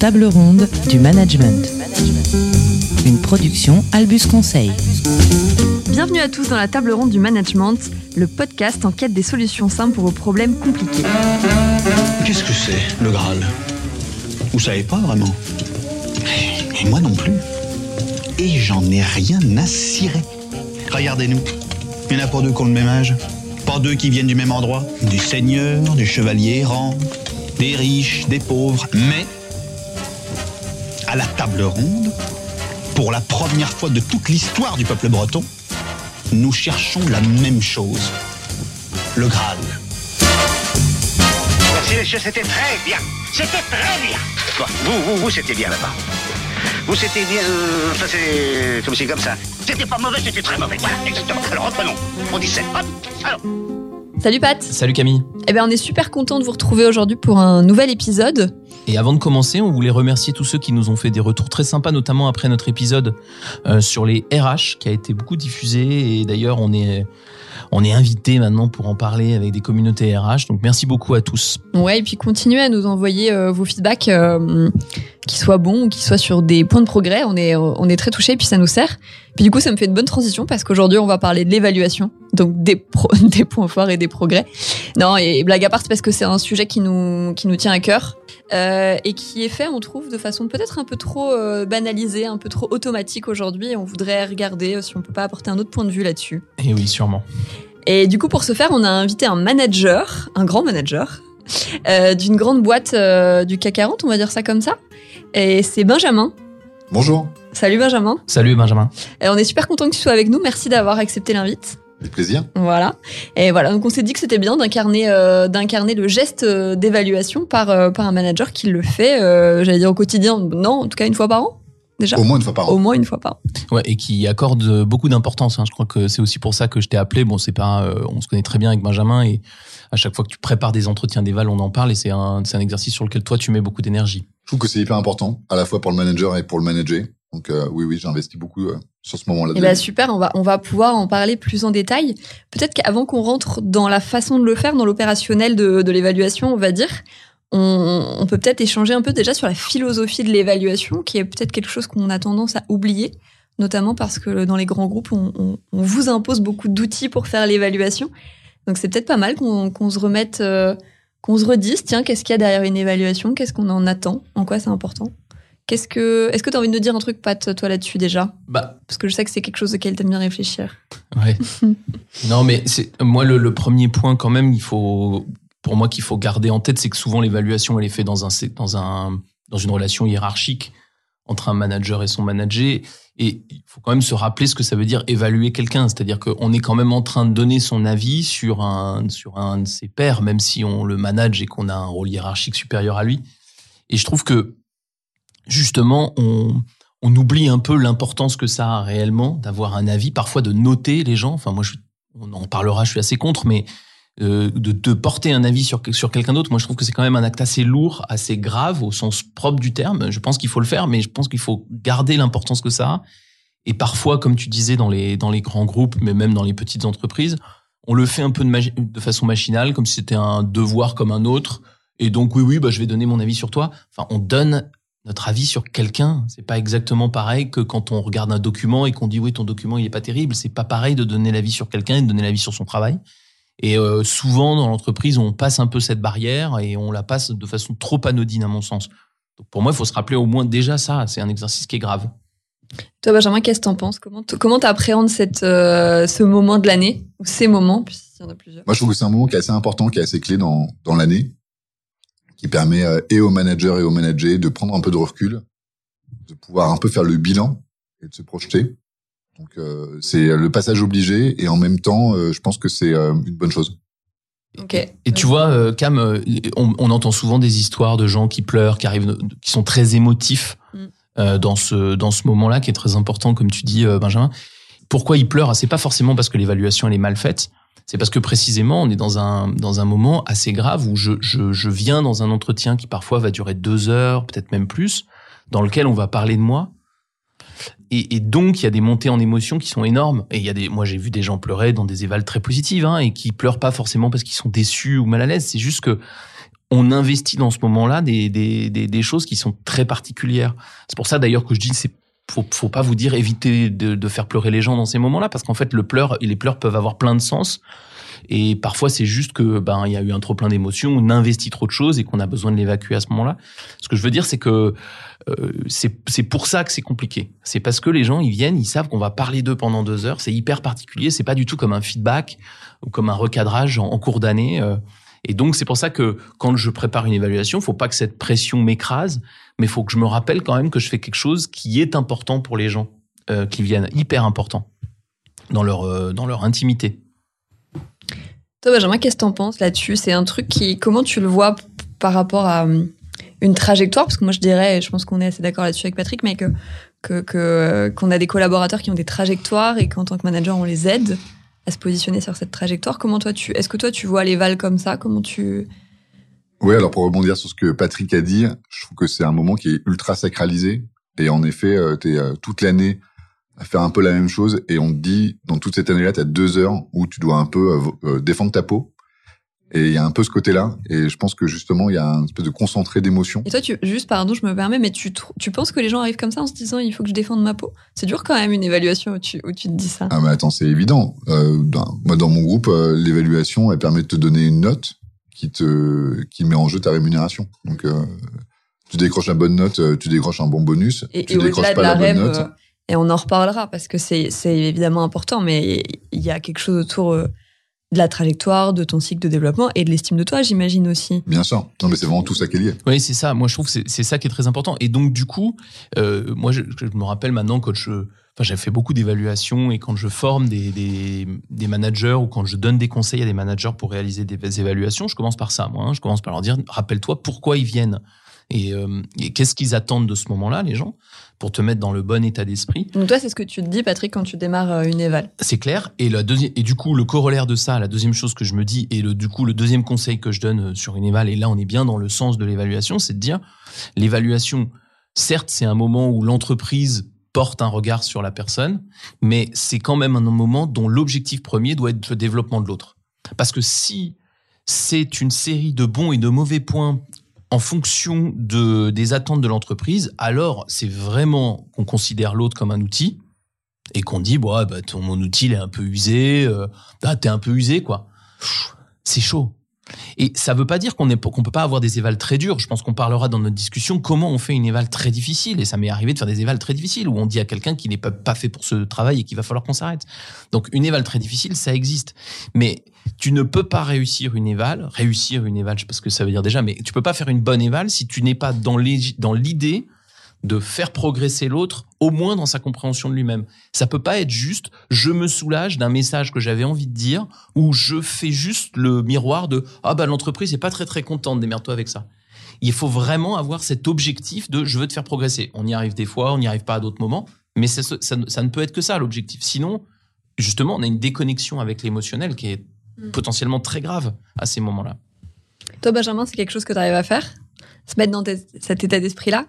table ronde du management. Une production Albus Conseil. Bienvenue à tous dans la table ronde du management, le podcast en quête des solutions simples pour vos problèmes compliqués. Qu'est-ce que c'est, le Graal? Vous savez pas vraiment? Et moi non plus. Et j'en ai rien à cirer. Regardez-nous. Il y en a pas deux qui ont le même âge. Pas deux qui viennent du même endroit. Des seigneurs, des chevaliers errants, des riches, des pauvres. Mais, à la table ronde, pour la première fois de toute l'histoire du peuple breton, nous cherchons la même chose. Le Graal. Merci messieurs, c'était très bien. C'était très bien. Bon, vous, vous, vous, c'était bien là-bas. Vous, c'était bien. Enfin, c'est comme c'est comme ça. C'était pas mauvais, c'était très mauvais. Voilà, exactement. Alors reprenons. On dit 7. Hop. Alors. Salut Pat Salut Camille. Eh bien on est super content de vous retrouver aujourd'hui pour un nouvel épisode. Et avant de commencer, on voulait remercier tous ceux qui nous ont fait des retours très sympas, notamment après notre épisode euh, sur les RH, qui a été beaucoup diffusé. Et d'ailleurs, on est, on est invité maintenant pour en parler avec des communautés RH. Donc merci beaucoup à tous. Ouais, et puis continuez à nous envoyer euh, vos feedbacks, euh, qui soient bons ou qui soient sur des points de progrès. On est, on est très touchés et puis ça nous sert. Puis du coup, ça me fait une bonne transition parce qu'aujourd'hui, on va parler de l'évaluation, donc des, pro- des points forts et des progrès. Non, et blague à part, parce que c'est un sujet qui nous, qui nous tient à cœur euh, et qui est fait, on trouve, de façon peut-être un peu trop euh, banalisée, un peu trop automatique aujourd'hui. On voudrait regarder euh, si on peut pas apporter un autre point de vue là-dessus. Et oui, sûrement. Et du coup, pour ce faire, on a invité un manager, un grand manager, euh, d'une grande boîte euh, du CAC 40, on va dire ça comme ça. Et c'est Benjamin. Bonjour, Salut Benjamin. Salut Benjamin. Et on est super content que tu sois avec nous. Merci d'avoir accepté l'invite. avec plaisir. Voilà. Et voilà, donc on s'est dit que c'était bien d'incarner euh, d'incarner le geste euh, d'évaluation par euh, par un manager qui le fait, euh, j'allais dire au quotidien. Non, en tout cas une fois par an déjà. Au moins une fois par Au an. moins une fois par an. Ouais, et qui accorde beaucoup d'importance. hein. Je crois que c'est aussi pour ça que je t'ai appelé. Bon, c'est pas, euh, on se connaît très bien avec Benjamin et à chaque fois que tu prépares des entretiens d'éval, on en parle et c'est un, c'est un exercice sur lequel toi tu mets beaucoup d'énergie. Je trouve que c'est hyper important, à la fois pour le manager et pour le manager. Donc euh, oui, oui, j'ai investi beaucoup euh, sur ce moment-là. Et de bah super, on va on va pouvoir en parler plus en détail. Peut-être qu'avant qu'on rentre dans la façon de le faire, dans l'opérationnel de, de l'évaluation, on va dire, on, on peut peut-être échanger un peu déjà sur la philosophie de l'évaluation, qui est peut-être quelque chose qu'on a tendance à oublier, notamment parce que dans les grands groupes, on, on- on vous impose beaucoup d'outils pour faire l'évaluation. Donc c'est peut-être pas mal qu'on se remette, euh, qu'on se redise, tiens, qu'est-ce qu'il y a derrière une évaluation, qu'est-ce qu'on en attend, en quoi c'est important? Qu'est-ce que, est-ce que tu as envie de nous dire un truc, Pat, toi là-dessus déjà? Bah, parce que je sais que c'est quelque chose auquel t'aimes bien réfléchir. Ouais. non, mais c'est moi le, le premier point quand même. Il faut, pour moi, qu'il faut garder en tête, c'est que souvent l'évaluation elle est faite dans un dans un dans une relation hiérarchique entre un manager et son manager. Et il faut quand même se rappeler ce que ça veut dire évaluer quelqu'un. C'est-à-dire qu'on est quand même en train de donner son avis sur un sur un de ses pairs, même si on le manage et qu'on a un rôle hiérarchique supérieur à lui. Et je trouve que justement on on oublie un peu l'importance que ça a réellement d'avoir un avis, parfois de noter les gens. Enfin, moi, je, on en parlera, je suis assez contre, mais de, de porter un avis sur, sur quelqu'un d'autre, moi, je trouve que c'est quand même un acte assez lourd, assez grave au sens propre du terme. Je pense qu'il faut le faire, mais je pense qu'il faut garder l'importance que ça a. Et parfois, comme tu disais dans les, dans les grands groupes, mais même dans les petites entreprises, on le fait un peu de, de façon machinale, comme si c'était un devoir comme un autre. Et donc, oui, oui, bah, je vais donner mon avis sur toi. Enfin, on donne notre avis sur quelqu'un. C'est pas exactement pareil que quand on regarde un document et qu'on dit oui ton document il est pas terrible. C'est pas pareil de donner l'avis sur quelqu'un et de donner l'avis sur son travail. Et euh, souvent dans l'entreprise on passe un peu cette barrière et on la passe de façon trop anodine à mon sens. Donc pour moi il faut se rappeler au moins déjà ça. C'est un exercice qui est grave. Toi, Benjamin, qu'est-ce que t'en penses? Comment t- comment t'appréhendes cette euh, ce moment de l'année? Ou ces moments, puisqu'il y en a plusieurs? Moi, je trouve que c'est un moment qui est assez important, qui est assez clé dans, dans l'année, qui permet euh, et aux managers et aux managers de prendre un peu de recul, de pouvoir un peu faire le bilan et de se projeter. Donc, euh, c'est le passage obligé et en même temps, euh, je pense que c'est euh, une bonne chose. Ok. Et tu vois, euh, Cam, euh, on, on entend souvent des histoires de gens qui pleurent, qui arrivent, qui sont très émotifs Mm. euh, dans ce dans ce moment-là, qui est très important, comme tu dis, euh, Benjamin. Pourquoi ils pleurent? C'est pas forcément parce que l'évaluation elle est mal faite. C'est parce que précisément, on est dans un dans un moment assez grave où je je, je viens dans un entretien qui parfois va durer deux heures, peut-être même plus, dans lequel on va parler de moi. Et, donc, il y a des montées en émotion qui sont énormes. Et il y a des, moi, j'ai vu des gens pleurer dans des évals très positives, hein, et qui pleurent pas forcément parce qu'ils sont déçus ou mal à l'aise. C'est juste que on investit dans ce moment-là des, des, des, des choses qui sont très particulières. C'est pour ça d'ailleurs que je dis c'est faut, faut pas vous dire éviter de, de faire pleurer les gens dans ces moments-là parce qu'en fait le pleur les pleurs peuvent avoir plein de sens et parfois c'est juste que ben il y a eu un trop plein d'émotions, on investit trop de choses et qu'on a besoin de l'évacuer à ce moment-là. Ce que je veux dire c'est que euh, c'est pour ça que c'est compliqué. C'est parce que les gens ils viennent, ils savent qu'on va parler d'eux pendant deux heures, c'est hyper particulier, c'est pas du tout comme un feedback ou comme un recadrage en, cours d'année. Euh, et donc c'est pour ça que quand je prépare une évaluation, faut pas que cette pression m'écrase, mais faut que je me rappelle quand même que je fais quelque chose qui est important pour les gens euh, qui viennent, hyper important dans leur dans leur intimité. Toi, Benjamin, qu'est-ce que t'en penses là-dessus? C'est un truc qui, comment tu le vois par rapport à hum, une trajectoire Parce que moi, je dirais, et je pense qu'on est assez d'accord là-dessus avec Patrick, mais que que- qu'on a des collaborateurs qui ont des trajectoires et qu'en tant que manager, on les aide à se positionner sur cette trajectoire. Comment toi, tu, est-ce que toi, tu vois les vals comme ça? Comment tu? Oui, alors pour rebondir sur ce que Patrick a dit, je trouve que c'est un moment qui est ultra sacralisé. Et en effet, euh, t'es euh, toute l'année à faire un peu la même chose. Et on te dit, dans toute cette année-là, t'as deux heures où tu dois un peu euh, euh, défendre ta peau. Et il y a un peu ce côté-là. Et je pense que justement, il y a un espèce de concentré d'émotions. Et toi, tu, juste pardon, je me permets, mais tu, tu penses que les gens arrivent comme ça en se disant il faut que je défende ma peau? C'est dur quand même une évaluation où tu, où tu te dis ça. Ah mais attends, c'est évident. Euh, moi, dans mon groupe, euh, l'évaluation, elle permet de te donner une note qui te qui met en jeu ta rémunération. Donc, euh, tu décroches la bonne note, tu décroches un bon bonus. Et, tu et décroches au-delà de pas la la bonne note. et on en reparlera parce que c'est c'est évidemment important, mais il y a quelque chose autour de la trajectoire, de ton cycle de développement et de l'estime de toi, j'imagine aussi. Bien sûr. Non, mais c'est vraiment tout ça qui est lié. Oui, c'est ça. Moi, je trouve que c'est- c'est ça qui est très important. Et donc, du coup, euh, moi, je, je me rappelle maintenant quand je, enfin, j'ai fait beaucoup d'évaluations et quand je forme des, des, des managers ou quand je donne des conseils à des managers pour réaliser des évaluations, je commence par ça. Moi, hein. je commence par leur dire, rappelle-toi pourquoi ils viennent et, euh, et qu'est-ce qu'ils attendent de ce moment-là, les gens, pour te mettre dans le bon état d'esprit? Donc toi, c'est ce que tu te dis, Patrick, quand tu démarres euh, une éval. C'est clair. Et la deuxième, et du coup, le corollaire de ça, la deuxième chose que je me dis, et le, du coup, le deuxième conseil que je donne euh, sur une éval, et là, on est bien dans le sens de l'évaluation, c'est de dire, l'évaluation, certes, c'est un moment où l'entreprise porte un regard sur la personne, mais c'est quand même un moment dont l'objectif premier doit être le développement de l'autre. Parce que si c'est une série de bons et de mauvais points en fonction de, des attentes de l'entreprise, alors c'est vraiment qu'on considère l'autre comme un outil et qu'on dit bah, bah ton mon outil il est un peu usé, euh, ah, t'es un peu usé quoi. C'est chaud. Et ça veut pas dire qu'on qu'on peut pas avoir des évals très durs. Je pense qu'on parlera dans notre discussion comment on fait une éval très difficile. Et ça m'est arrivé de faire des évals très difficiles où on dit à quelqu'un qu'il n'est pas, fait pour ce travail et qu'il va falloir qu'on s'arrête. Donc une éval très difficile, ça existe. Mais tu ne peux pas réussir une éval, réussir une éval, je sais pas ce que ça veut dire déjà, mais tu peux pas faire une bonne éval si tu n'es pas dans l'idée de faire progresser l'autre, au moins dans sa compréhension de lui-même. Ça peut pas être juste je me soulage d'un message que j'avais envie de dire ou je fais juste le miroir de ah bah l'entreprise est pas très très contente, démerde-toi avec ça. Il faut vraiment avoir cet objectif de je veux te faire progresser. On y arrive des fois, on n'y arrive pas à d'autres moments, mais ça, ne- ça ne peut être que ça l'objectif. Sinon, justement, on a une déconnexion avec l'émotionnel qui est Mm. potentiellement très grave à ces moments-là. Toi, Benjamin, c'est quelque chose que tu arrives à faire? Se mettre dans cet état d'esprit-là?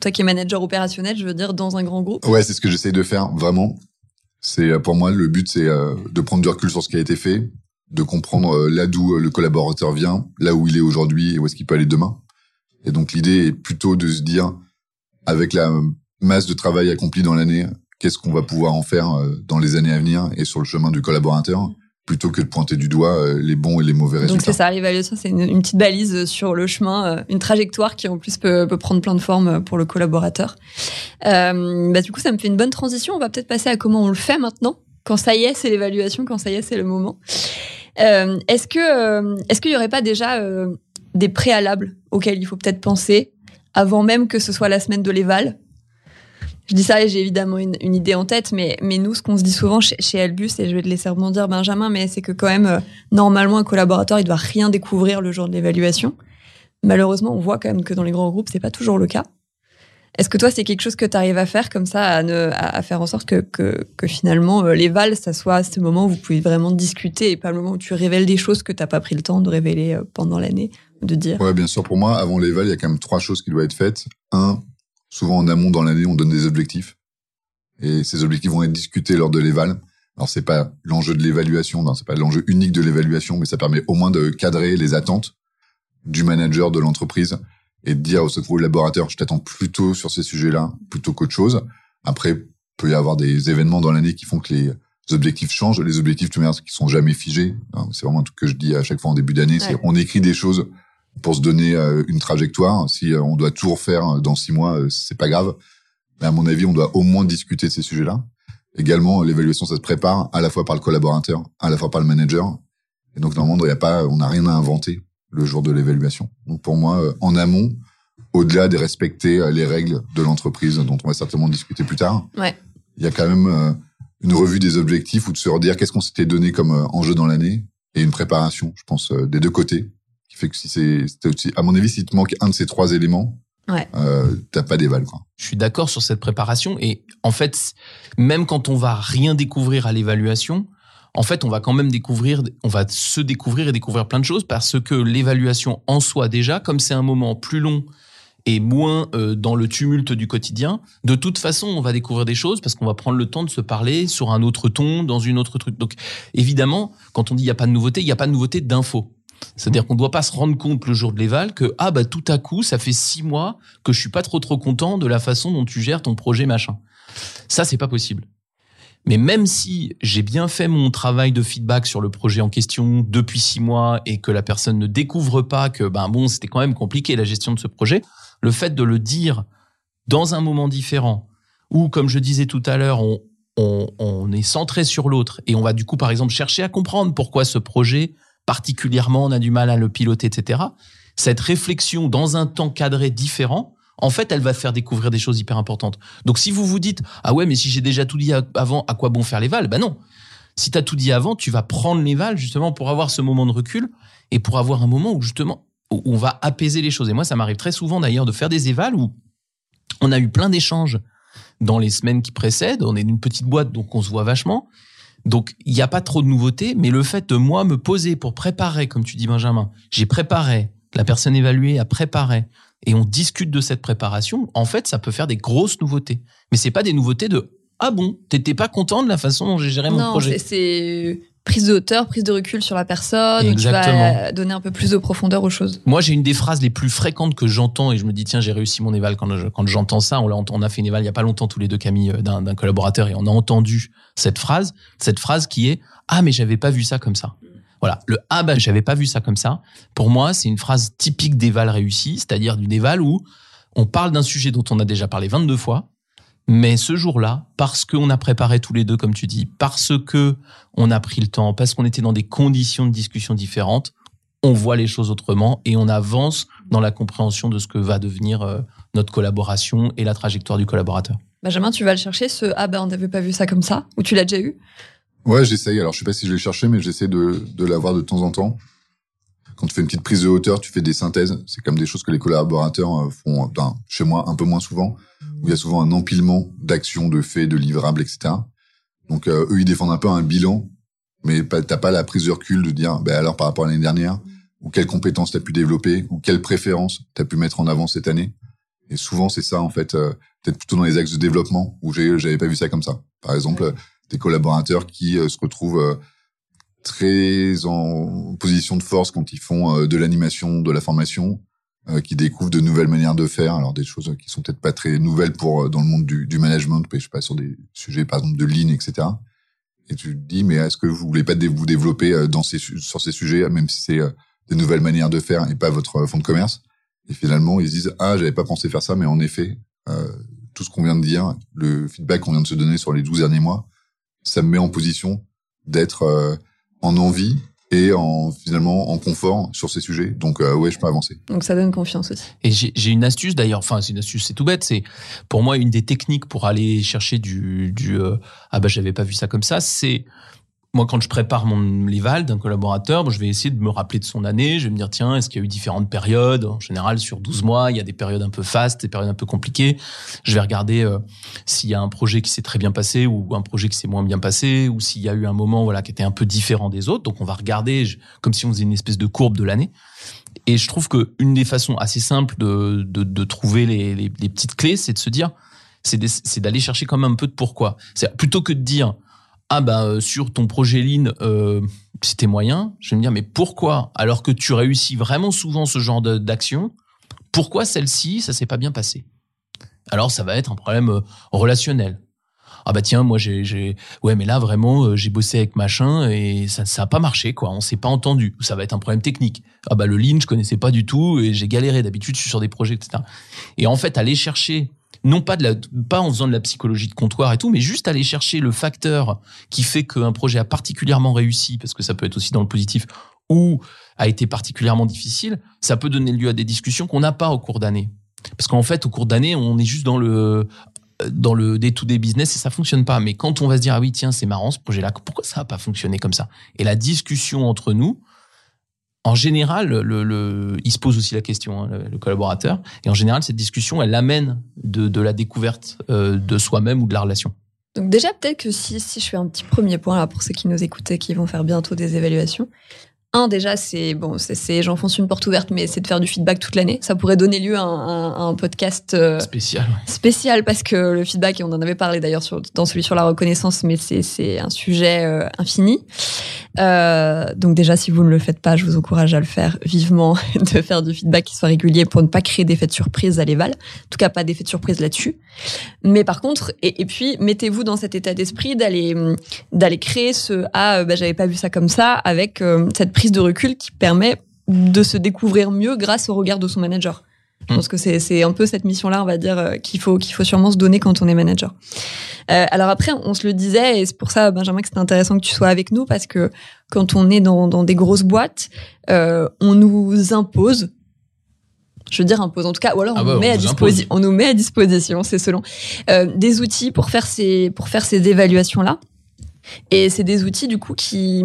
Toi qui es manager opérationnel, je veux dire, dans un grand groupe. Ouais, c'est ce que j'essaye de faire vraiment. C'est euh, pour moi le but, c'est euh, de prendre du recul sur ce qui a été fait, de comprendre euh, là d'où le collaborateur vient, là où il est aujourd'hui et où est-ce qu'il peut aller demain. Et donc l'idée est plutôt de se dire, avec la masse de travail accompli dans l'année, qu'est-ce qu'on va pouvoir en faire dans les années à venir et sur le chemin du collaborateur, plutôt que de pointer du doigt euh, les bons et les mauvais Donc résultats. c'est ça, l'évaluation, c'est une, une petite balise sur le chemin, euh, une trajectoire qui en plus peut, peut prendre plein de formes pour le collaborateur. Euh, bah, du coup, ça me fait une bonne transition. On va peut-être passer à comment on le fait maintenant, quand ça y est, c'est l'évaluation, quand ça y est, c'est le moment. Euh, est-ce que euh, est-ce qu'il y aurait pas déjà euh, des préalables auxquels il faut peut-être penser avant même que ce soit la semaine de l'éval? Je dis ça et j'ai évidemment une, idée en tête, mais, mais nous, ce qu'on se dit souvent chez, Albus, et je vais te laisser rebondir, Benjamin, mais c'est que quand même, euh, normalement, un collaborateur, il doit rien découvrir le jour de l'évaluation. Malheureusement, on voit quand même que dans les grands groupes, c'est pas toujours le cas. Est-ce que toi, c'est quelque chose que tu arrives à faire comme ça, à, à, à faire en sorte que, que, finalement, euh, l'éval, ça soit ce moment où vous pouvez vraiment discuter et pas le moment où tu révèles des choses que t'as pas pris le temps de révéler euh, pendant l'année, de dire? Ouais, bien sûr. Pour moi, avant l'éval, il y a quand même trois choses qui doivent être faites. Un, souvent en amont dans l'année, on donne des objectifs. Et ces objectifs vont être discutés lors de l'éval. Alors, c'est pas l'enjeu de l'évaluation, non, c'est pas l'enjeu unique de l'évaluation, mais ça permet au moins de cadrer les attentes du manager de l'entreprise et de dire au second collaborateur, je t'attends plutôt sur ces sujets-là plutôt qu'autre chose. Après, peut y avoir des événements dans l'année qui font que les objectifs changent. Les objectifs, tu qui sont jamais figés. Hein, c'est vraiment un truc que je dis à chaque fois en début d'année. C'est on écrit des choses pour se donner euh, une trajectoire. Si euh, on doit tout refaire dans six mois, euh, c'est pas grave. Mais à mon avis, on doit au moins discuter de ces sujets-là. Également, l'évaluation, ça se prépare à la fois par le collaborateur, à la fois par le manager. Et donc, dans le monde, il y a pas, on n'a rien à inventer le jour de l'évaluation. Donc, pour moi, en amont, au-delà de respecter les règles de l'entreprise, dont on va certainement discuter plus tard, ouais. il y a quand même une revue des objectifs ou de se redire qu'est-ce qu'on s'était donné comme enjeu dans l'année et une préparation, je pense, des deux côtés qui fait que si c'est, à mon avis, si te manque un de ces trois éléments, ouais. euh, t'as pas d'éval. Quoi. Je suis d'accord sur cette préparation et en fait, même quand on va rien découvrir à l'évaluation, en fait, on va quand même découvrir, on va se découvrir et découvrir plein de choses parce que l'évaluation en soi déjà, comme c'est un moment plus long et moins euh, dans le tumulte du quotidien, de toute façon, on va découvrir des choses parce qu'on va prendre le temps de se parler sur un autre ton, dans une autre truc. Donc, évidemment, quand on dit il n'y a pas de nouveauté, il n'y a pas de nouveauté d'infos. C'est-à-dire qu'on ne doit pas se rendre compte le jour de l'éval que ah bah tout à coup ça fait six mois que je suis pas trop trop content de la façon dont tu gères ton projet machin. Ça c'est pas possible. Mais même si j'ai bien fait mon travail de feedback sur le projet en question depuis six mois et que la personne ne découvre pas que ben bon c'était quand même compliqué la gestion de ce projet, le fait de le dire dans un moment différent ou comme je disais tout à l'heure on, on, on est centré sur l'autre et on va du coup par exemple chercher à comprendre pourquoi ce projet particulièrement on a du mal à le piloter, etc. Cette réflexion dans un temps cadré différent, en fait, elle va faire découvrir des choses hyper importantes. Donc, si vous vous dites, ah ouais, mais si j'ai déjà tout dit avant, à quoi bon faire les vals Ben non. Si tu as tout dit avant, tu vas prendre les vals justement pour avoir ce moment de recul et pour avoir un moment où justement où on va apaiser les choses. Et moi, ça m'arrive très souvent d'ailleurs de faire des évals où on a eu plein d'échanges dans les semaines qui précèdent. On est une petite boîte, donc on se voit vachement. Donc, il n'y a pas trop de nouveautés, mais le fait de moi me poser pour préparer, comme tu dis Benjamin, j'ai préparé, la personne évaluée a préparé, et on discute de cette préparation, en fait, ça peut faire des grosses nouveautés. Mais c'est pas des nouveautés de ah bon, t'étais pas content de la façon dont j'ai géré mon projet. Non, c'est prise de hauteur, prise de recul sur la personne, Exactement. tu vas donner un peu plus de profondeur aux choses. Moi, j'ai une des phrases les plus fréquentes que j'entends et je me dis tiens, j'ai réussi mon éval quand quand j'entends ça. On a, on a fait une éval il y a pas longtemps tous les deux Camille euh, d'un collaborateur et on a entendu cette phrase, cette phrase qui est ah mais j'avais pas vu ça comme ça. Voilà, le ah bah j'avais pas vu ça comme ça. Pour moi, c'est une phrase typique d'éval réussi, c'est-à-dire d'une éval où on parle d'un sujet dont on a déjà parlé 22 fois, mais ce jour-là, parce qu'on a préparé tous les deux, comme tu dis, parce que on a pris le temps, parce qu'on était dans des conditions de discussion différentes, on voit les choses autrement et on avance dans la compréhension de ce que va devenir euh, notre collaboration et la trajectoire du collaborateur. Benjamin, tu vas le chercher, ce ah ben on n'avait pas vu ça comme ça, ou tu l'as déjà eu? Ouais, j'essaye. Alors je sais pas si je l'ai cherché, mais j'essaie de, de l'avoir de temps en temps quand tu fais une petite prise de hauteur, tu fais des synthèses. C'est comme des choses que les collaborateurs euh, font, ben, chez moi, un peu moins souvent, où il y a souvent un empilement d'actions, de faits, de livrables, etc. Donc euh, eux, ils défendent un peu un bilan, mais t'as pas la prise de recul de dire, ben alors par rapport à l'année dernière, ou quelles compétences t'as pu développer, ou quelles préférences t'as pu mettre en avant cette année. Et souvent, c'est ça, en fait, euh, peut-être plutôt dans les axes de développement, où j'avais pas vu ça comme ça. Par exemple, des collaborateurs qui se retrouvent très en position de force quand ils font euh, de l'animation, de la formation, euh, qui découvrent de nouvelles manières de faire. Alors des choses qui sont peut-être pas très nouvelles pour euh, dans le monde du, du management, mais je sais pas sur des sujets par exemple de ligne, etc. Et tu te dis mais est-ce que vous voulez pas vous développer dans ces sur ces sujets, même si c'est des nouvelles manières de faire et pas votre fond de commerce? Et finalement ils se disent ah j'avais pas pensé faire ça, mais en effet tout ce qu'on vient de dire, le feedback qu'on vient de se donner sur les 12 derniers mois, ça me met en position d'être en envie et en finalement en confort sur ces sujets. Donc euh, ouais, je peux avancer. Donc ça donne confiance aussi. Et j'ai une astuce d'ailleurs, enfin c'est une astuce, c'est tout bête, c'est pour moi une des techniques pour aller chercher du du euh, ah bah j'avais pas vu ça comme ça, c'est moi, quand je prépare mon l'éval d'un collaborateur, je vais essayer de me rappeler de son année. Je vais me dire, tiens, est-ce qu'il y a eu différentes périodes? En général, sur 12 mois, il y a des périodes un peu fastes, des périodes un peu compliquées. Je vais regarder euh, s'il y a un projet qui s'est très bien passé ou un projet qui s'est moins bien passé ou s'il y a eu un moment voilà qui était un peu différent des autres. Donc, on va regarder comme si on faisait une espèce de courbe de l'année. Et je trouve que une des façons assez simples de, de, de trouver les, les, les petites clés, c'est de se dire, c'est d'aller chercher quand même un peu de pourquoi. C'est plutôt que de dire ah bah sur ton projet Lean, euh, c'était moyen. Je vais me dire mais pourquoi alors que tu réussis vraiment souvent ce genre d'action, pourquoi celle-ci ça s'est pas bien passé? Alors ça va être un problème euh, relationnel. Ah bah tiens moi j'ai ouais mais là vraiment j'ai bossé avec machin et ça ça a pas marché quoi. On s'est pas entendu. Ça va être un problème technique. Ah bah le lean je connaissais pas du tout et j'ai galéré. D'habitude je suis sur des projets etc et en fait aller chercher non pas de la, pas en faisant de la psychologie de comptoir et tout, mais juste aller chercher le facteur qui fait qu'un projet a particulièrement réussi, parce que ça peut être aussi dans le positif, ou a été particulièrement difficile, ça peut donner lieu à des discussions qu'on n'a pas au cours d'année. Parce qu'en fait, au cours d'année, on est juste dans le dans le day-to-day business et ça fonctionne pas. Mais quand on va se dire ah oui tiens c'est marrant ce projet-là, pourquoi ça a pas fonctionné comme ça? Et la discussion entre nous, en général, il se pose aussi la question, hein, le, collaborateur, et en général, cette discussion, elle amène de, la découverte euh, de soi-même ou de la relation. Donc déjà, peut-être que si, si je fais un petit premier point là pour ceux qui nous écoutent et qui vont faire bientôt des évaluations, un, déjà, c'est bon, c'est j'enfonce une porte ouverte, mais c'est de faire du feedback toute l'année. Ça pourrait donner lieu à un, un, podcast euh, spécial. Spécial parce que le feedback, et on en avait parlé d'ailleurs dans celui sur la reconnaissance, mais c'est un sujet euh, infini. Euh, donc déjà, si vous ne le faites pas, je vous encourage à le faire vivement, de faire du feedback qui soit régulier pour ne pas créer d'effet de surprise à l'éval. En tout cas, pas d'effet de surprise là-dessus. Mais par contre, et, et puis mettez-vous dans cet état d'esprit d'aller d'aller créer ce ah bah, j'avais pas vu ça comme ça avec cette prise de recul qui permet de se découvrir mieux grâce au regard de son manager. Je pense que c'est un peu cette mission-là, on va dire, euh, qu'il faut qu'il faut sûrement se donner quand on est manager. Euh, alors après, on se le disait, et c'est pour ça, Benjamin, que c'est intéressant que tu sois avec nous, parce que quand on est dans, dans des grosses boîtes, euh, on nous impose, je veux dire impose en tout cas, ou alors on, ah nous, met à disposition, on nous met à disposition, c'est selon, euh, des outils pour faire ces pour faire ces évaluations-là. Et c'est des outils du coup qui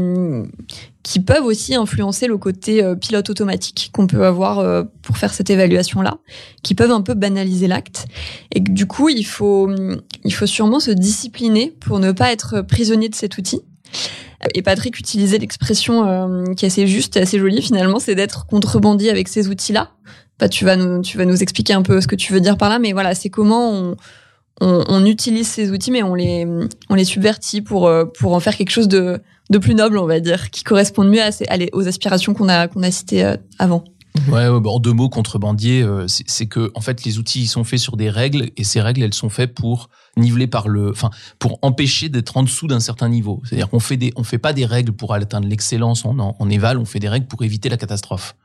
qui peuvent aussi influencer le côté euh, pilote automatique qu'on peut avoir euh, pour faire cette évaluation là, qui peuvent un peu banaliser l'acte. Et du coup, il faut il faut sûrement se discipliner pour ne pas être prisonnier de cet outil. Et Patrick utilisait l'expression euh, qui est assez juste et assez jolie finalement, c'est d'être contrebandier avec ces outils-là. Bah, tu vas nous tu vas nous expliquer un peu ce que tu veux dire par là, mais voilà, c'est comment on on, utilise ces outils, mais on les, on les subvertit pour, euh, pour en faire quelque chose de, de plus noble, on va dire, qui corresponde mieux à ces, aux aspirations qu'on a, qu'on a citées euh, avant. Ouais, en deux mots, contrebandier, euh, c'est que en fait les outils ils sont faits sur des règles et ces règles elles sont faites pour niveler par le, enfin pour empêcher d'être en dessous d'un certain niveau. C'est-à-dire qu'on fait des, on fait pas des règles pour atteindre l'excellence en, en éval, on fait des règles pour éviter la catastrophe.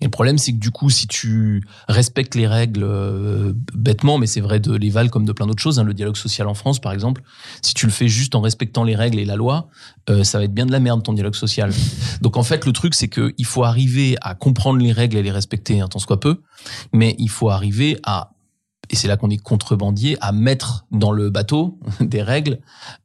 Et le problème, c'est que du coup, si tu respectes les règles euh, bêtement, mais c'est vrai de l'éval comme de plein d'autres choses, hein, le dialogue social en France, par exemple, si tu le fais juste en respectant les règles et la loi, euh, ça va être bien de la merde ton dialogue social. Donc en fait, le truc, c'est qu'il faut arriver à comprendre les règles et les respecter, hein, tant soit peu, mais il faut arriver à et c'est là qu'on est contrebandier, à mettre dans le bateau des règles,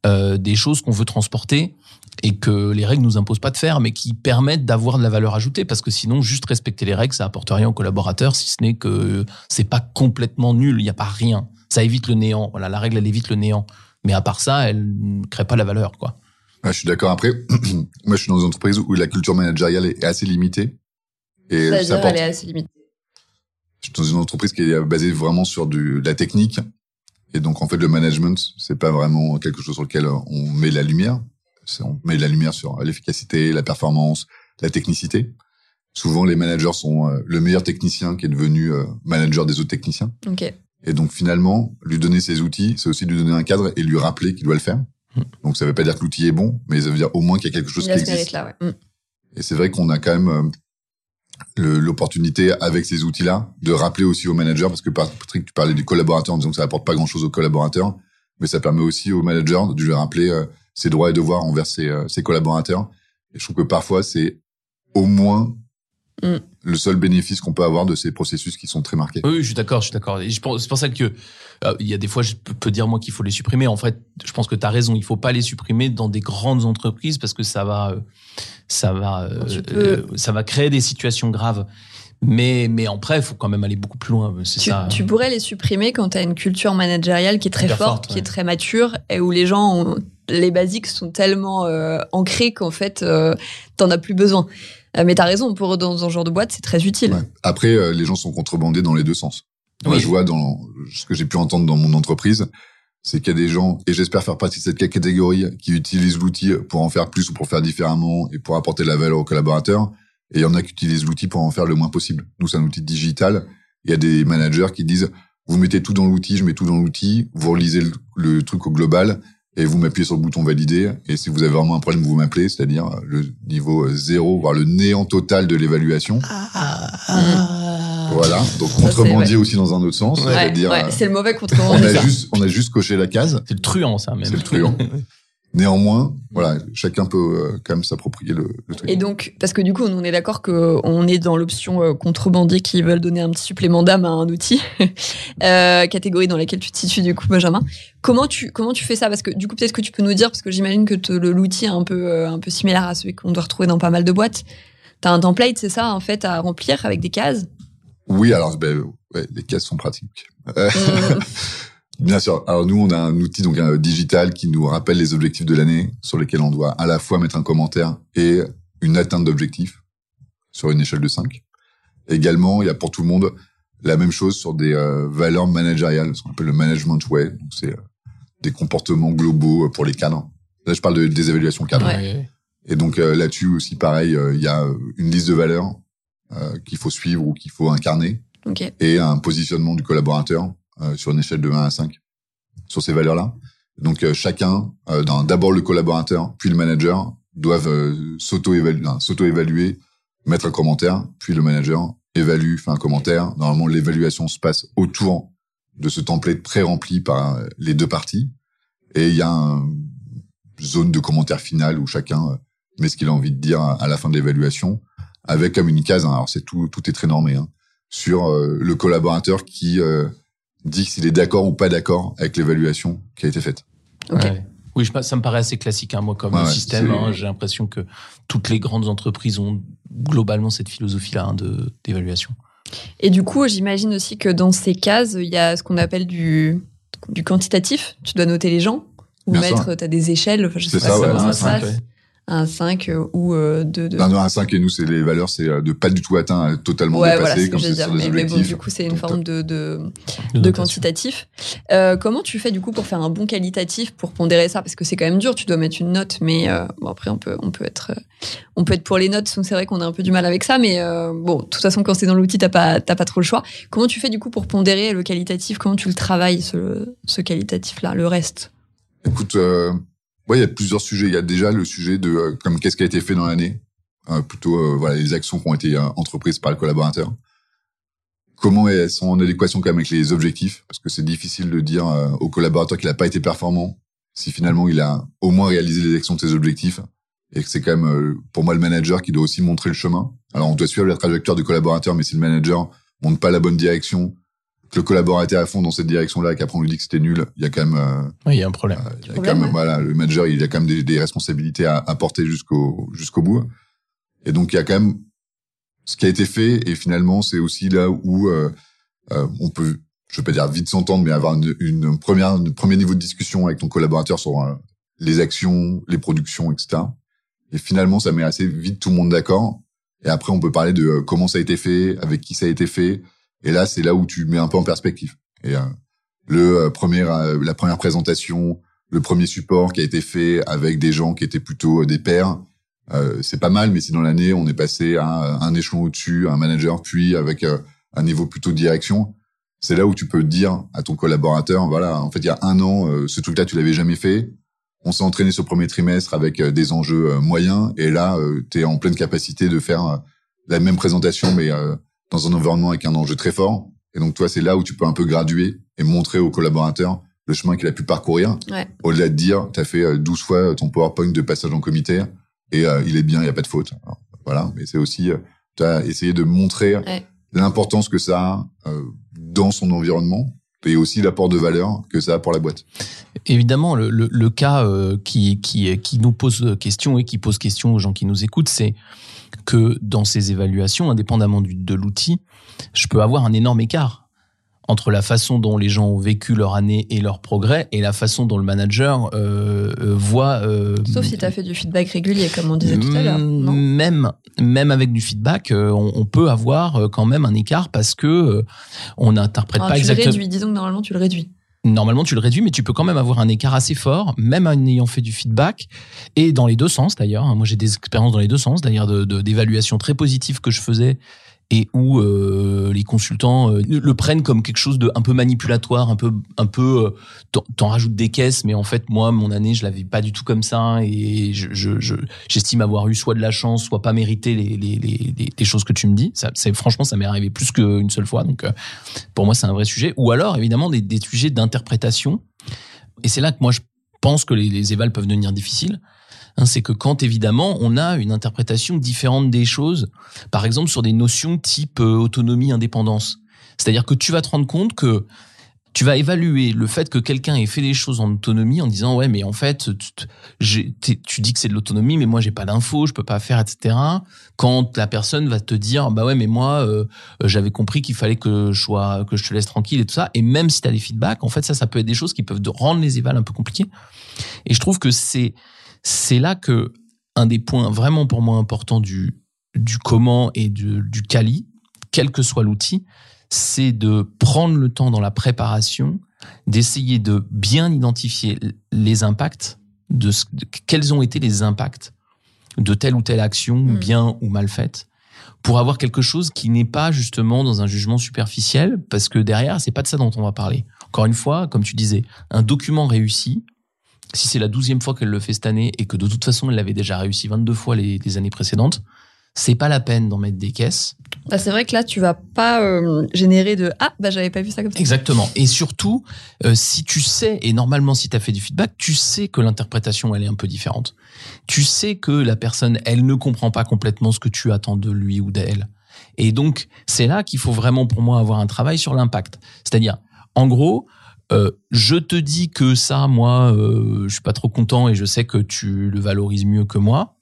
euh, des choses qu'on veut transporter et que les règles nous imposent pas de faire, mais qui permettent d'avoir de la valeur ajoutée, parce que sinon, juste respecter les règles, ça apporte rien aux collaborateurs, si ce n'est que c'est pas complètement nul, il n'y a pas rien. Ça évite le néant. Voilà, la règle, elle évite le néant. Mais à part ça, elle ne crée pas la valeur, quoi. je suis d'accord. Après, moi, je suis dans une entreprise où la culture managériale est assez limitée. Et ça, ça apporte... elle est assez limitée. Je suis dans une entreprise qui est basée vraiment sur du, de la technique. Et donc, en fait, le management, c'est pas vraiment quelque chose sur lequel on met la lumière on met la lumière sur l'efficacité, la performance, la technicité. Souvent, les managers sont euh, le meilleur technicien qui est devenu euh, manager des autres techniciens. Okay. Et donc, finalement, lui donner ses outils, c'est aussi lui donner un cadre et lui rappeler qu'il doit le faire. Hmm. Donc, ça veut pas dire que l'outil est bon, mais ça veut dire au moins qu'il y a quelque chose qui existe. Là, ouais. Hmm. Et c'est vrai qu'on a quand même euh, l'opportunité avec ces outils-là de rappeler aussi aux managers, parce que Patrick, tu parlais du collaborateur en disant que ça apporte pas grand-chose aux collaborateurs, mais ça permet aussi aux managers de lui rappeler ses droits et devoirs envers ses, euh, ses collaborateurs. Et je trouve que parfois, c'est au moins mm. le seul bénéfice qu'on peut avoir de ces processus qui sont très marqués. Oui, je suis d'accord, je suis d'accord. Et je pense, c'est pour ça que euh, il y a des fois, je peux dire moi qu'il faut les supprimer. En fait, je pense que tu as raison. Il faut pas les supprimer dans des grandes entreprises parce que ça va, euh, ça va, ça va créer des situations graves. Mais, mais après, il faut quand même aller beaucoup plus loin. C'est tu, ça. tu pourrais les supprimer quand tu as une culture managériale qui est très forte, qui est très mature, et où les gens, ont, les basiques sont tellement euh, ancrés qu'en fait, euh, t'en as plus besoin. Euh, mais t'as raison, pour dans un genre de boîte, c'est très utile. Après, euh, les gens sont contrebandés dans les deux sens. Moi, je vois dans ce que j'ai pu entendre dans mon entreprise, c'est qu'il y a des gens, et j'espère faire partie de cette catégorie, qui utilisent l'outil pour en faire plus ou pour faire différemment et pour apporter de la valeur aux collaborateurs. Et il y en a qui utilisent l'outil pour en faire le moins possible. Nous, c'est un outil digital. Il y a des managers qui disent, vous mettez tout dans l'outil, je mets tout dans l'outil, vous relisez le, le truc au global, et vous m'appuyez sur le bouton valider. Et si vous avez vraiment un problème, vous m'appelez, c'est-à-dire le niveau zéro, voire le néant total de l'évaluation. Voilà. Donc contrebandier aussi dans un autre sens, Ouais, euh, c'est le mauvais on contrebandier. a ça. juste on a juste coché la case. C'est le truand, ça, même. C'est le truand. Néanmoins, voilà, chacun peut euh, quand même s'approprier le, le truc. Et donc, parce que du coup, on est d'accord qu'on est dans l'option euh, contrebandier qui veulent donner un petit supplément d'âme à un outil, euh, catégorie dans laquelle tu te situes du coup, Benjamin. Comment tu comment tu fais ça? Parce que du coup, peut-être que tu peux nous dire, parce que j'imagine que te- le- l'outil est un peu un peu similaire à celui qu'on doit retrouver dans pas mal de boîtes. T'as un template, c'est ça, en fait, à remplir avec des cases? Oui, alors ben, ouais, les cases sont pratiques. Euh, Bien sûr. Alors nous, on a un outil donc un digital qui nous rappelle les objectifs de l'année, sur lesquels on doit à la fois mettre un commentaire et une atteinte d'objectif sur une échelle de 5. Également, il y a pour tout le monde la même chose sur des euh, valeurs managériales, ce qu'on appelle le management way. Donc c'est euh, des comportements globaux euh, pour les cadres. Là, je parle de, des évaluations cadres. Ouais. Et donc euh, là-dessus aussi, pareil, euh, il y a euh, une liste de valeurs euh, qu'il faut suivre ou qu'il faut incarner ok. et un positionnement du collaborateur euh, sur une échelle de 1 à 5 sur ces valeurs-là. Donc euh, chacun, euh, d'abord le collaborateur, puis le manager, doivent euh, s'auto-évaluer, s'auto-évaluer, mettre un commentaire, puis le manager évalue, fait un commentaire. Normalement, l'évaluation se passe autour de ce template pré-rempli par euh, les deux parties. Et il y a une zone de commentaire final où chacun euh, met ce qu'il a envie de dire à la fin de l'évaluation, avec comme une case, hein, alors c'est tout, tout est très normé, hein, sur le collaborateur qui dit s'il est d'accord ou pas d'accord avec l'évaluation qui a été faite. Ok. Ouais. Oui, je, ça me paraît assez classique, hein, moi, comme Ouais, système. hein. J'ai l'impression que toutes les grandes entreprises ont globalement cette philosophie-là hein, de d'évaluation. Et du coup, j'imagine aussi que dans ces cases, il y a ce qu'on appelle du, du quantitatif. Tu dois noter les gens ou Bien mettre, tu as des échelles, enfin, je sais C'est pas ça, comment ouais, ça se passe. Un 5 euh, ou euh, de, de... D'un 1 à 5 et nous, c'est les valeurs, c'est euh, de pas du tout atteint à totalement Ouais, voilà, ce que comme c'est dire. sur des Mais, mais bon, objectifs. du coup, c'est une Donc, forme de, de, quantitatif. Euh, comment tu fais du coup pour faire un bon qualitatif, pour pondérer ça? Parce que c'est quand même dur, tu dois mettre une note, mais euh, bon, après, on peut, on, peut être, euh, on peut être pour les notes, donc c'est vrai qu'on a un peu du mal avec ça, mais euh, bon, de toute façon, quand c'est dans l'outil, t'as pas, t'as pas trop le choix. Comment tu fais du coup pour pondérer le qualitatif? Comment tu le travailles, ce, ce qualitatif-là, le reste? Écoute, ouais, il y a plusieurs sujets. Il y a déjà le sujet de euh, comme qu'est-ce qui a été fait dans l'année, euh, plutôt euh, voilà les actions qui ont été euh, entreprises par le collaborateur. Comment elles sont en adéquation quand même avec les objectifs, parce que c'est difficile de dire euh, au collaborateur qu'il n'a pas été performant si finalement il a au moins réalisé les actions de ses objectifs et que c'est quand même pour moi le manager qui doit aussi montrer le chemin. Alors on doit suivre la trajectoire du collaborateur, mais si le manager montre pas la bonne direction, que le collaborateur est à fond dans cette direction-là, et qu'après on lui dit que c'était nul, il y a quand même euh, Oui, il y a un problème. il y a problème, quand même, ouais. voilà, le manager, il a quand même des, des responsabilités à, à porter jusqu'au jusqu'au bout. Et donc il y a quand même ce qui a été fait. Et finalement, c'est aussi là où euh, euh, on peut, je veux pas dire vite s'entendre, mais avoir une, une première, un premier niveau de discussion avec ton collaborateur sur euh, les actions, les productions, etc. Et finalement, ça met assez vite tout le monde d'accord. Et après, on peut parler de euh, comment ça a été fait, avec qui ça a été fait. Et là, c'est là où tu mets un peu en perspective. Et euh, le euh, premier, euh, la première présentation, le premier support qui a été fait avec des gens qui étaient plutôt euh, des pairs, euh, c'est pas mal. Mais si dans l'année, on est passé à un échelon au-dessus, un manager, puis avec euh, un niveau plutôt de direction, c'est là où tu peux dire à ton collaborateur, voilà, en fait, il y a un an, ce truc-là, tu l'avais jamais fait. On s'est entraîné le premier trimestre avec des enjeux moyens, et là, tu es en pleine capacité de faire la même présentation, mais dans un environnement avec un enjeu très fort. Et donc, toi, c'est là où tu peux un peu graduer et montrer au collaborateur le chemin qu'il a pu parcourir. Ouais. Au-delà de dire, tu as fait euh, 12 fois ton PowerPoint de passage en comité et euh, il est bien, il n'y a pas de faute. Alors, voilà, mais c'est aussi, tu as essayé de montrer Ouais. l'importance que ça a euh, dans son environnement et aussi l'apport de valeur que ça a pour la boîte. Évidemment, le, le, le cas euh, qui, qui, qui nous pose question et qui pose question aux gens qui nous écoutent, c'est que dans ces évaluations, indépendamment du, de l'outil, je peux avoir un énorme écart entre la façon dont les gens ont vécu leur année et leur progrès et la façon dont le manager euh, euh, voit. euh, Sauf si tu as fait du feedback régulier, comme on disait tout à l'heure. Mm, Même, même avec du feedback, on, on peut avoir quand même un écart parce que on n'interprète Ah, pas tu le exactement. réduis, disons que normalement tu le réduis. Normalement tu le réduis, mais tu peux quand même avoir un écart assez fort, même en ayant fait du feedback, et dans les deux sens d'ailleurs. Moi j'ai des expériences dans les deux sens, d'ailleurs d'évaluation de, très positive que je faisais et où euh, les consultants euh, le prennent comme quelque chose de un peu manipulatoire, un peu un peu euh, t'en rajoutes des caisses, mais en fait moi mon année je l'avais pas du tout comme ça et je j'estime je, avoir eu soit de la chance, soit pas mérité les les, les, les choses que tu me dis. C'est franchement ça m'est arrivé plus qu'une seule fois, donc pour moi c'est un vrai sujet. Ou alors évidemment des, des sujets d'interprétation et c'est là que moi je pense que les, les évals peuvent devenir difficiles Hein, c'est que quand évidemment on a une interprétation différente des choses, par exemple sur des notions type euh, autonomie, indépendance. C'est-à-dire que tu vas te rendre compte que tu vas évaluer le fait que quelqu'un ait fait des choses en autonomie en disant ouais mais en fait tu, tu dis que c'est de l'autonomie mais moi j'ai pas d'infos je peux pas faire etc quand la personne va te dire bah ouais mais moi euh, j'avais compris qu'il fallait que je sois que je te laisse tranquille et tout ça. Et même si tu as des feedbacks en fait ça ça peut être des choses qui peuvent rendre les évals un peu compliqués. Et je trouve que c'est c'est là que un des points vraiment pour moi importants du, du comment et du, du quali, quel que soit l'outil, c'est de prendre le temps dans la préparation, d'essayer de bien identifier les impacts, de, quels ont été les impacts de telle ou telle action, hmm. bien ou mal faite, pour avoir quelque chose qui n'est pas justement dans un jugement superficiel, parce que derrière, c'est pas de ça dont on va parler. Encore une fois, comme tu disais, un document réussi, si c'est la douzième fois qu'elle le fait cette année et que de toute façon elle l'avait déjà réussi 22 fois les, années précédentes, c'est pas la peine d'en mettre des caisses. Bah c'est vrai que là, tu vas pas euh, générer de ah bah j'avais pas vu ça comme ça. Exactement. Et surtout, euh, si tu sais et normalement si tu as fait du feedback, tu sais que l'interprétation elle est un peu différente. Tu sais que la personne elle ne comprend pas complètement ce que tu attends de lui ou d'elle. Et donc c'est là qu'il faut vraiment pour moi avoir un travail sur l'impact. C'est-à-dire en gros, euh, je te dis que ça, moi, euh, je suis pas trop content et je sais que tu le valorises mieux que moi.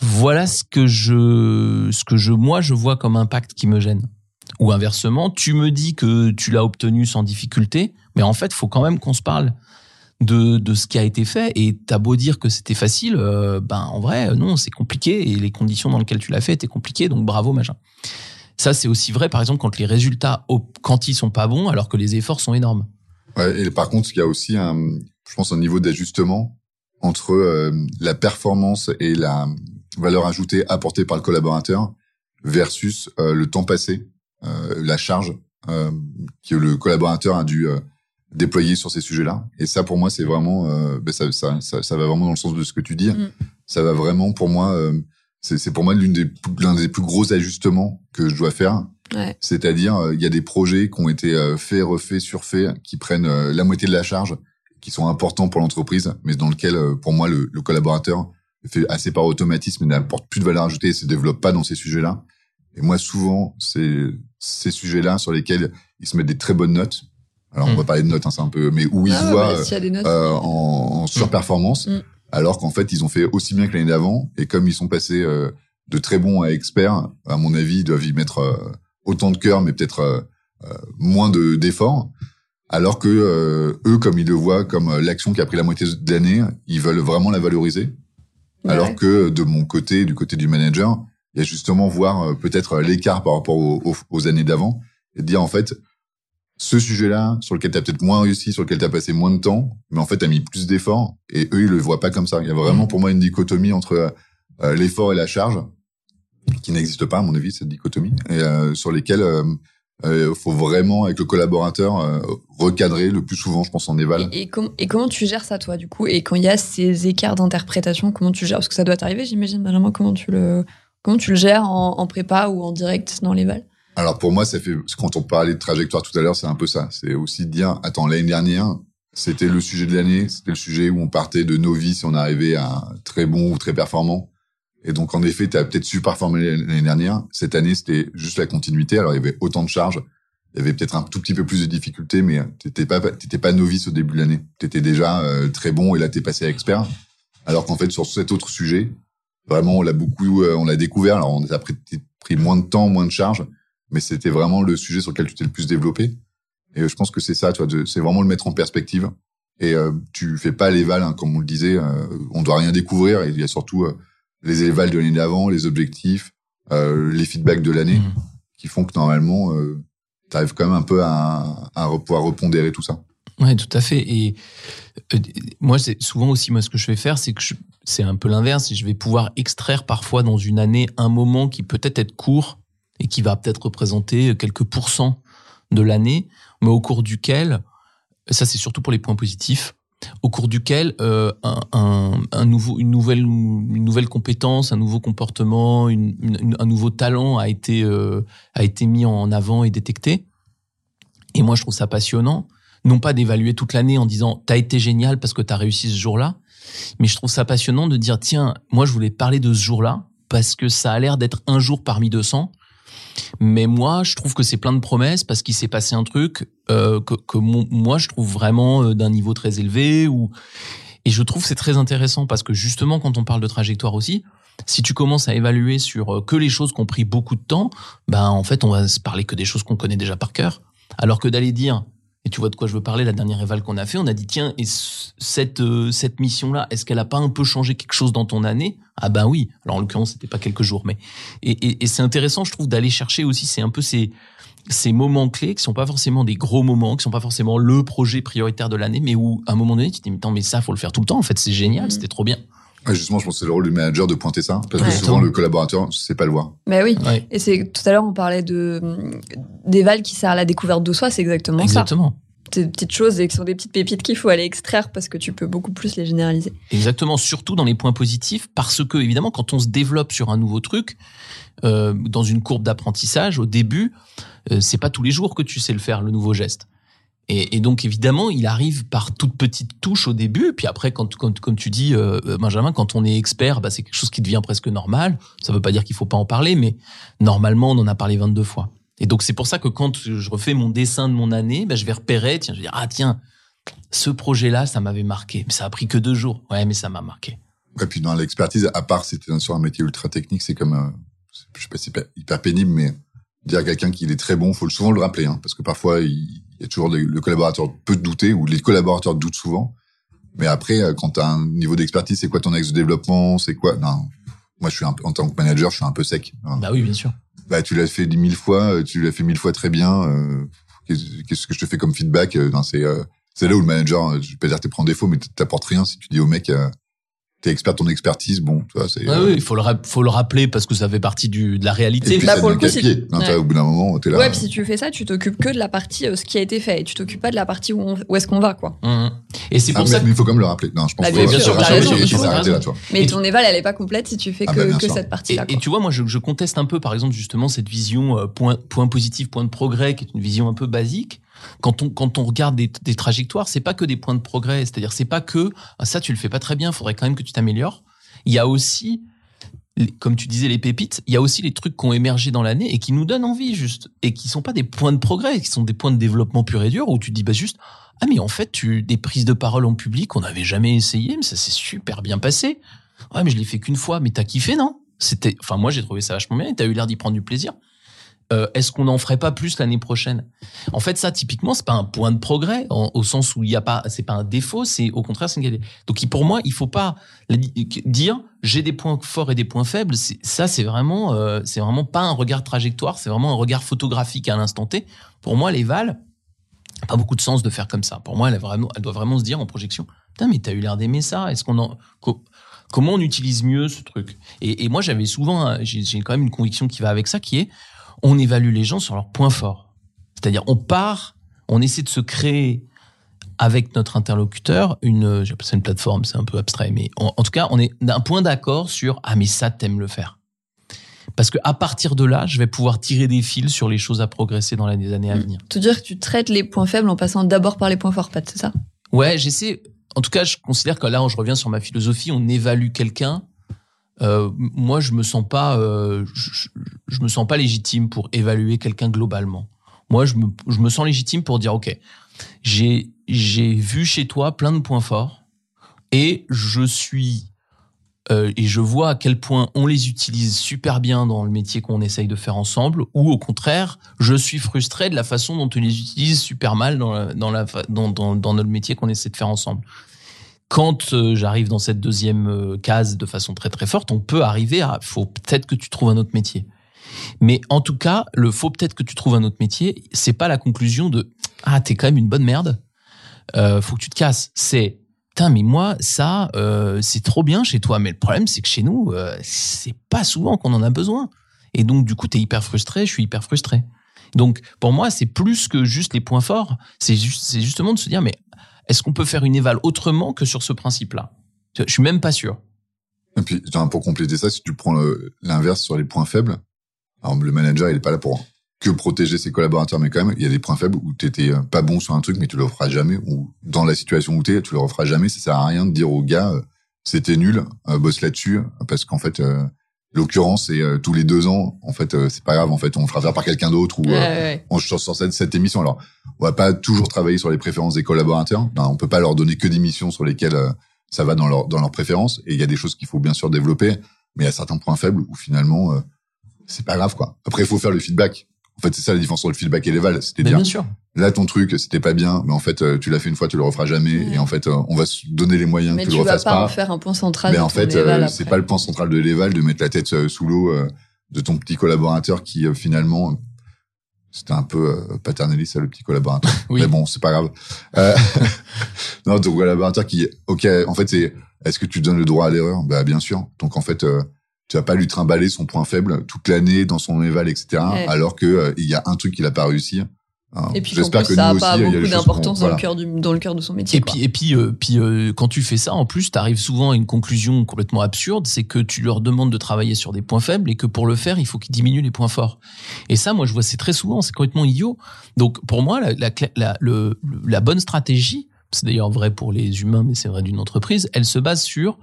Voilà ce que je, ce que je, moi, je vois comme impact qui me gêne. Ou inversement, tu me dis que tu l'as obtenu sans difficulté, mais en fait, faut quand même qu'on se parle de, de ce qui a été fait. Et t'as beau dire que c'était facile, euh, ben en vrai, non, c'est compliqué et les conditions dans lesquelles tu l'as fait étaient compliquées, donc bravo, machin. Ça, c'est aussi vrai, par exemple, quand les résultats, quand ils sont pas bons, alors que les efforts sont énormes. Ouais, et par contre, il y a aussi un, je pense, un niveau d'ajustement entre euh, la performance et la valeur ajoutée apportée par le collaborateur versus euh, le temps passé, euh, la charge que le collaborateur a dû déployer sur ces sujets-là. Et ça, pour moi, c'est vraiment, ben ça, ça, ça, ça, va vraiment dans le sens de ce que tu dis. Mm. Ça va vraiment, pour moi, c'est pour moi l'une des l'un des plus gros ajustements que je dois faire c'est-à-dire, euh, il y a des projets qui ont été euh, faits, refaits, surfaits, qui prennent euh, la moitié de la charge, qui sont importants pour l'entreprise, mais dans lequel, pour moi, le, le collaborateur fait assez par automatisme et n'apporte plus de valeur ajoutée et se développe pas dans ces sujets-là. Et moi, souvent, c'est ces sujets-là sur lesquels ils se mettent des très bonnes notes. Alors, on hmm. va parler de notes, hein, c'est un peu, mais où ils ah, voient euh, en, en, hmm. surperformance, hmm. alors qu'en fait, ils ont fait aussi bien que l'année d'avant. Et comme ils sont passés de très bons à experts, à mon avis, ils doivent y mettre autant de cœur, mais peut-être euh, euh, moins de d'efforts. Alors que euh, eux, comme ils le voient comme l'action qui a pris la moitié de l'année, ils veulent vraiment la valoriser. Alors que de mon côté, du côté du manager, il y a justement voir peut-être l'écart par rapport aux, années d'avant et dire en fait, ce sujet-là, sur lequel tu as peut-être moins réussi, sur lequel tu as passé moins de temps, mais en fait, tu as mis plus d'efforts, et eux, ils le voient pas comme ça. Il y a vraiment mmh. pour moi une dichotomie entre l'effort et la charge, qui n'existe pas à mon avis cette dichotomie et euh, sur lesquels euh, euh, faut vraiment avec le collaborateur euh, recadrer le plus souvent je pense en éval et, et, comment tu gères ça toi du coup? Et quand il y a ces écarts d'interprétation comment tu gères? Parce que ça doit t'arriver j'imagine Benjamin comment tu le comment tu le gères en, en prépa ou en direct dans l'éval alors pour moi ça fait quand on parlait de trajectoire tout à l'heure c'est un peu ça. C'est aussi de dire attends l'année dernière c'était le sujet de l'année c'était le sujet où on partait de novice et on arrivait à très bon ou très performant et donc, en effet, tu as peut-être su performer l'année dernière. Cette année, c'était juste la continuité. Alors, il y avait autant de charges. Il y avait peut-être un tout petit peu plus de difficultés, mais t'étais pas, pas novice au début de l'année. T'étais déjà euh, très bon et là, t'es passé à expert. Alors qu'en fait, sur cet autre sujet, vraiment, on l'a beaucoup, euh, on l'a découvert. Alors, on a pris, pris moins de temps, moins de charges, mais c'était vraiment le sujet sur lequel tu t'es le plus développé. Et euh, je pense que c'est ça, tu vois, c'est vraiment le mettre en perspective. Et tu fais pas l'éval, hein, comme on le disait. on doit rien découvrir. il y a surtout les évals de l'année d'avant, les objectifs, euh, les feedbacks de l'année, mmh. qui font que normalement, euh, tu arrives quand même un peu à, à pouvoir repondérer tout ça. Ouais, tout à fait. Et euh, moi, c'est souvent aussi moi ce que je vais faire, c'est que c'est un peu l'inverse. Je vais pouvoir extraire parfois dans une année un moment qui peut être être court et qui va peut-être représenter quelques pourcents de l'année, mais au cours duquel, ça c'est surtout pour les points positifs, au cours duquel euh, un, nouveau, une nouvelle, une nouvelle compétence, un nouveau comportement, un nouveau talent a été euh, a été mis en avant et détecté. Et moi, je trouve ça passionnant, non pas d'évaluer toute l'année en disant t'as été génial parce que t'as réussi ce jour-là, mais je trouve ça passionnant de dire tiens, moi je voulais parler de ce jour-là parce que ça a l'air d'être un jour parmi 200 mais moi, je trouve que c'est plein de promesses parce qu'il s'est passé un truc euh, que, moi, je trouve vraiment euh, d'un niveau très élevé. Et je trouve c'est très intéressant parce que justement, quand on parle de trajectoire aussi, si tu commences à évaluer sur euh, que les choses qui ont pris beaucoup de temps, ben en fait, on va se parler que des choses qu'on connaît déjà par cœur. Alors que d'aller dire, et tu vois de quoi je veux parler, la dernière éval qu'on a fait, on a dit tiens, et cette euh, cette mission là, est-ce qu'elle a pas un peu changé quelque chose dans ton année? Ah ben oui. Alors en l'occurrence, c'était pas quelques jours, mais et, et, et c'est intéressant, je trouve, d'aller chercher aussi, c'est un peu ces ces moments clés qui sont pas forcément des gros moments, qui sont pas forcément le projet prioritaire de l'année, mais où à un moment donné, tu te dis mais, mais ça faut le faire tout le temps. En fait, c'est génial, mmh. c'était trop bien. Justement, je pense que c'est le rôle du manager de pointer ça, parce que souvent le collaborateur ne sait pas le voir. Mais oui. Ouais. Et c'est tout à l'heure on parlait de d'éval qui sert à la découverte de soi, c'est exactement, exactement. ça des petites choses et qui sont des petites pépites qu'il faut aller extraire parce que tu peux beaucoup plus les généraliser. Exactement, surtout dans les points positifs, parce que évidemment, quand on se développe sur un nouveau truc, euh, dans une courbe d'apprentissage, au début, euh, c'est pas tous les jours que tu sais le faire, le nouveau geste. Et, donc évidemment, il arrive par toutes petites touches au début, puis après, quand, comme tu dis, euh, Benjamin, quand on est expert, bah, c'est quelque chose qui devient presque normal. Ça veut pas dire qu'il faut pas en parler, mais normalement, on en a parlé 22 fois. Et donc c'est pour ça que quand je refais mon dessin de mon année, ben, je vais repérer, tiens, je vais dire ah tiens, ce projet-là, ça m'avait marqué, mais ça a pris que deux jours. Ouais, mais ça m'a marqué. Et puis dans l'expertise, à part si tu sur un métier ultra technique, c'est comme, euh, je sais pas c'est hyper pénible, mais dire à quelqu'un qu'il est très bon, faut souvent le rappeler, hein, parce que parfois il, y a toujours le collaborateur peut douter ou les collaborateurs doutent souvent. Mais après, euh, quand tu as un niveau d'expertise, c'est quoi ton axe de développement, c'est quoi? Non, moi je suis un en tant que manager, je suis un peu sec. Bah oui, bien sûr bah tu l'as fait mille fois, euh, tu l'as fait mille fois très bien. Euh, qu'est-ce que je te fais comme feedback euh, C'est c'est là où le manager, je vais pas dire t'es prends défaut, mais t'apportes rien si tu dis au mec t'es expert ton expertise, bon, tu vois, c'est. Ah oui, il faut le faut le rappeler parce que ça fait partie du de la réalité. Et puis, bah, pour le coup, si... ouais. au bout d'un moment, t'es là. Ouais, puis si tu fais ça, tu t'occupes que de la partie euh, ce qui a été fait, et tu t'occupes pas de la partie où, on, où est-ce qu'on va, quoi. Mmh. Et c'est ah, pour ça. Mais il faut quand même le rappeler. Non, je pense. Bah, bien sûr, là, Mais ton éval, elle est pas complète si tu fais ah, que, bah, que cette partie-là. Et, tu vois, moi, je, conteste un peu, par exemple, justement, cette vision euh, point point positif, point de progrès, qui est une vision un peu basique quand on quand on regarde des, des trajectoires, c'est pas que des points de progrès. C'est-à-dire, c'est pas que ah, ça tu le fais pas très bien. Faudrait quand même que tu t'améliores il y a aussi, comme tu disais, les pépites, il y a aussi les trucs qui ont émergé dans l'année et qui nous donnent envie, juste, et qui sont pas des points de progrès, qui sont des points de développement pur et dur, où tu dis, bah, juste, ah, mais en fait, tu, des prises de parole en public, on n'avait jamais essayé, mais ça s'est super bien passé. Ouais, mais je l'ai fait qu'une fois, mais t'as kiffé, non? C'était, enfin, moi, j'ai trouvé ça vachement bien et t'as eu l'air d'y prendre du plaisir. Euh, est-ce qu'on n'en ferait pas plus l'année prochaine? En fait, ça typiquement, c'est pas un point de progrès au sens où il y a pas, c'est pas un défaut, c'est au contraire c'est une. Donc pour moi, il faut pas dire j'ai des points forts et des points faibles. Ça, c'est vraiment, euh, c'est vraiment pas un regard trajectoire, c'est vraiment un regard photographique à l'instant T. Pour moi, les Val, pas beaucoup de sens de faire comme ça. Pour moi, elle, vraiment, elle doit vraiment se dire en projection, putain, mais t'as eu l'air d'aimer ça. Est-ce qu'on en comment on utilise mieux ce truc? Et, et moi, j'avais souvent, j'ai quand même une conviction qui va avec ça, qui est on évalue les gens sur leurs points forts. C'est-à-dire, on part, on essaie de se créer avec notre interlocuteur une, j'appelle ça une plateforme, c'est un peu abstrait, mais en, tout cas, on est d'un point d'accord sur ah mais ça t'aimes le faire. Parce que à partir de là, je vais pouvoir tirer des fils sur les choses à progresser dans les années à mmh. venir. Te dire que tu traites les points faibles en passant d'abord par les points forts, Pat, c'est ça? Ouais, j'essaie. En tout cas, je considère que là, je reviens sur ma philosophie, on évalue quelqu'un euh, moi je me sens pas euh, je, me sens pas légitime pour évaluer quelqu'un globalement. Moi je me, je me sens légitime pour dire ok j'ai j'ai vu chez toi plein de points forts et je suis euh, et je vois à quel point on les utilise super bien dans le métier qu'on essaye de faire ensemble, ou au contraire, je suis frustré de la façon dont on les utilise super mal dans, la, dans, la, dans, dans, dans notre métier qu'on essaie de faire ensemble quand euh, j'arrive dans cette deuxième euh, case de façon très très forte, on peut arriver à faut peut-être que tu trouves un autre métier. Mais en tout cas, le faut peut-être que tu trouves un autre métier, c'est pas la conclusion de ah t'es quand même une bonne merde. euh, faut que tu te casses. C'est Putain, mais moi, ça, c'est trop bien chez toi. Mais le problème, c'est que chez nous, c'est pas souvent qu'on en a besoin. Et donc, du coup, t'es hyper frustré, je suis hyper frustré. Donc, pour moi, c'est plus que juste les points forts. C'est justement de se dire, mais est-ce qu'on peut faire une éval autrement que sur ce principe-là? Je suis même pas sûr. Et puis, pour compléter ça, si tu prends l'inverse sur les points faibles, alors le manager, il est pas là pour que protéger ses collaborateurs, mais quand même, il y a des points faibles où t'étais euh, pas bon sur un truc, mais tu le referas jamais, ou dans la situation où t'es, tu le referas jamais. Ça sert à rien de dire au gars, euh, c'était nul, euh, bosse là-dessus, parce qu'en fait, l'occurrence, c'est euh, tous les deux ans, en fait, euh, c'est pas grave, en fait, on le fera faire par quelqu'un d'autre, ou euh, ouais, ouais. on sur, sur cette, cette émission. Alors, on va pas toujours travailler sur les préférences des collaborateurs. Non, on peut pas leur donner que des missions sur lesquelles euh, ça va dans leur dans leurs préférences. Et il y a des choses qu'il faut bien sûr développer, mais il y a certains points faibles où finalement euh, c'est pas grave quoi. Après, il faut faire le feedback. En fait, c'est ça la différence entre le feedback et l'éval. Mais C'est-à-dire bien sûr. là ton truc c'était pas bien, mais en fait euh, tu l'as fait une fois, tu le referas jamais. Ouais. Et en fait, euh, on va se donner les moyens Mais que tu tu le vas refasses pas, pas. en faire un point central. Mais de en ton fait, euh, c'est pas le point central de l'éval de mettre la tête sous l'eau de ton petit collaborateur qui finalement c'était un peu paternaliste ça, le petit collaborateur. Oui. Mais bon, c'est pas grave. Euh, non, ton collaborateur qui, ok, en fait, c'est est-ce que tu donnes le droit à l'erreur? Bah bien sûr. Donc en fait, euh, tu vas pas lui trimballer son point faible toute l'année dans son éval, etc. Ouais. Alors que euh, il y a un truc qu'il a pas réussi. Alors, Et puis j'espère que ça nous a pas aussi, beaucoup d'importance dans, voilà. le cœur du, dans le cœur de son métier. Et quoi. puis, et puis, euh, puis euh, quand tu fais ça, en plus, tu arrives souvent à une conclusion complètement absurde, c'est que tu leur demandes de travailler sur des points faibles et que pour le faire, il faut qu'ils diminuent les points forts. Et ça, moi, je vois, c'est très souvent, c'est complètement idiot. Donc, pour moi, la, la, la, le- la bonne stratégie, c'est d'ailleurs vrai pour les humains, mais c'est vrai d'une entreprise, elle se base sur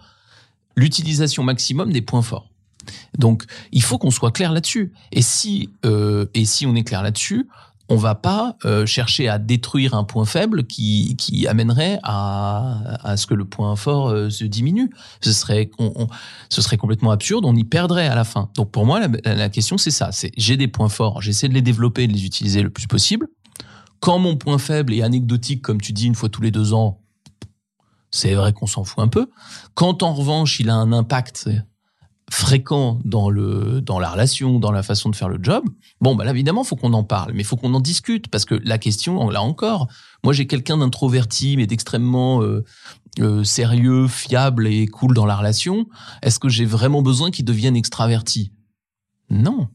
l'utilisation maximum des points forts. Donc, il faut qu'on soit clair là-dessus. Et si, euh, et si on est clair là-dessus, on va pas euh, chercher à détruire un point faible qui, qui amènerait à, à ce que le point fort euh, se diminue. Ce serait, ce serait complètement absurde, on y perdrait à la fin. Donc pour moi, la, la question c'est ça, c'est j'ai des points forts, j'essaie de les développer de les utiliser le plus possible. Quand mon point faible est anecdotique, comme tu dis, une fois tous les deux ans, c'est vrai qu'on s'en fout un peu. Quand en revanche, il a un impact fréquent dans le dans la relation, dans la façon de faire le job, bon bah là évidemment faut qu'on en parle, mais faut qu'on en discute parce que la question là encore, moi j'ai quelqu'un d'introverti mais d'extrêmement euh, euh, sérieux, fiable et cool dans la relation. Est-ce que j'ai vraiment besoin qu'il devienne extraverti? Non.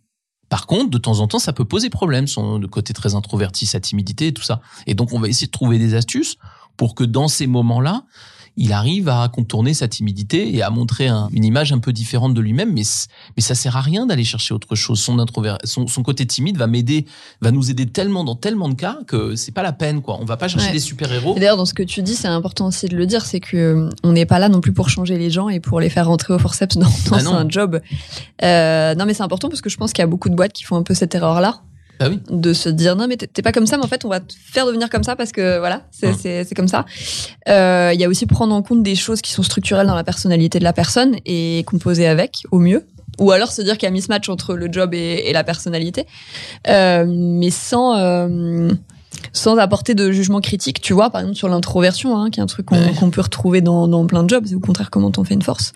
Par contre, de temps en temps, ça peut poser problème, son côté très introverti, sa timidité et tout ça. Et donc, on va essayer de trouver des astuces pour que dans ces moments-là, il arrive à contourner sa timidité et à montrer un- une image un peu différente de lui-même. Mais, mais ça sert à rien d'aller chercher autre chose. Son, son, son côté timide va m'aider, va nous aider tellement dans tellement de cas que c'est pas la peine, quoi. On va pas chercher Ouais. des super-héros. D'ailleurs, dans ce que tu dis, c'est important aussi de le dire, c'est que euh, on n'est pas là non plus pour changer les gens et pour les faire rentrer au forceps dans, dans Ah un job. Euh, non, mais c'est important parce que je pense qu'il y a beaucoup de boîtes qui font un peu cette erreur-là. Ah oui. De se dire non mais t'es pas comme ça mais en fait on va te faire devenir comme ça parce que voilà c'est Hum. c'est comme ça. Euh, Il y a aussi prendre en compte des choses qui sont structurelles dans la personnalité de la personne et composer avec au mieux ou alors se dire qu'il y a mismatch entre le job et, et la personnalité Euh, mais sans euh, sans apporter de jugement critique, tu vois, par exemple sur l'introversion, hein, qui est un truc qu'on Ouais. peut retrouver dans, dans plein de jobs, c'est au contraire comment t'en fais une force.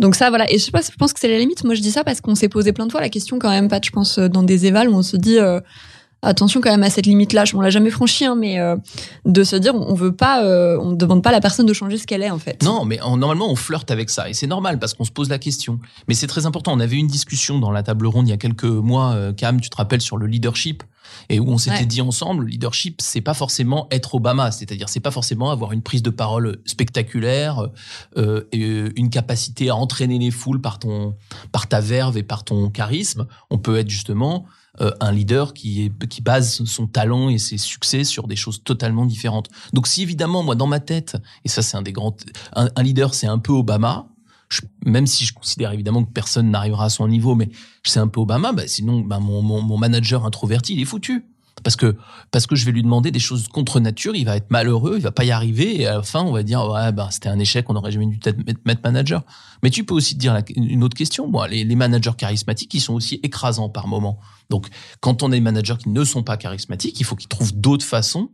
Donc ça, voilà. Et je sais pas, je pense que c'est la limite. Moi, je dis ça parce qu'on s'est posé plein de fois la question quand même, pas, je pense, euh, dans des évals où on se dit euh, attention quand même à cette limite-là. On l'a jamais franchi, hein, mais euh, de se dire on veut pas, euh, on ne demande pas à la personne de changer ce qu'elle est en fait. Non, mais en- normalement, on flirte avec ça. Et c'est normal parce qu'on se pose la question. Mais c'est très important. On avait une discussion dans la table ronde il y a quelques mois, euh, Cam, tu te rappelles, sur le leadership. Et où on s'était Ouais. dit ensemble, le leadership, c'est pas forcément être Obama. C'est-à-dire, c'est pas forcément avoir une prise de parole spectaculaire, euh, et euh, une capacité à entraîner les foules par ton, par ta verve et par ton charisme. On peut être justement euh, un leader qui, est, qui base son talent et ses succès sur des choses totalement différentes. Donc si évidemment, moi, dans ma tête, et ça c'est un des grands... Un, un leader, c'est un peu Obama, même si je considère évidemment que personne n'arrivera à son niveau, mais c'est un peu Obama, bah, sinon bah, mon, manager introverti, il est foutu. Parce que, parce que je vais lui demander des choses contre nature, il va être malheureux, il va pas y arriver, et à la fin, on va dire, bah, c'était un échec, on aurait jamais dû mettre- manager. Mais tu peux aussi te dire une autre question, moi, les, les managers charismatiques, ils sont aussi écrasants par moment. Donc, quand on a des managers qui ne sont pas charismatiques, il faut qu'ils trouvent d'autres façons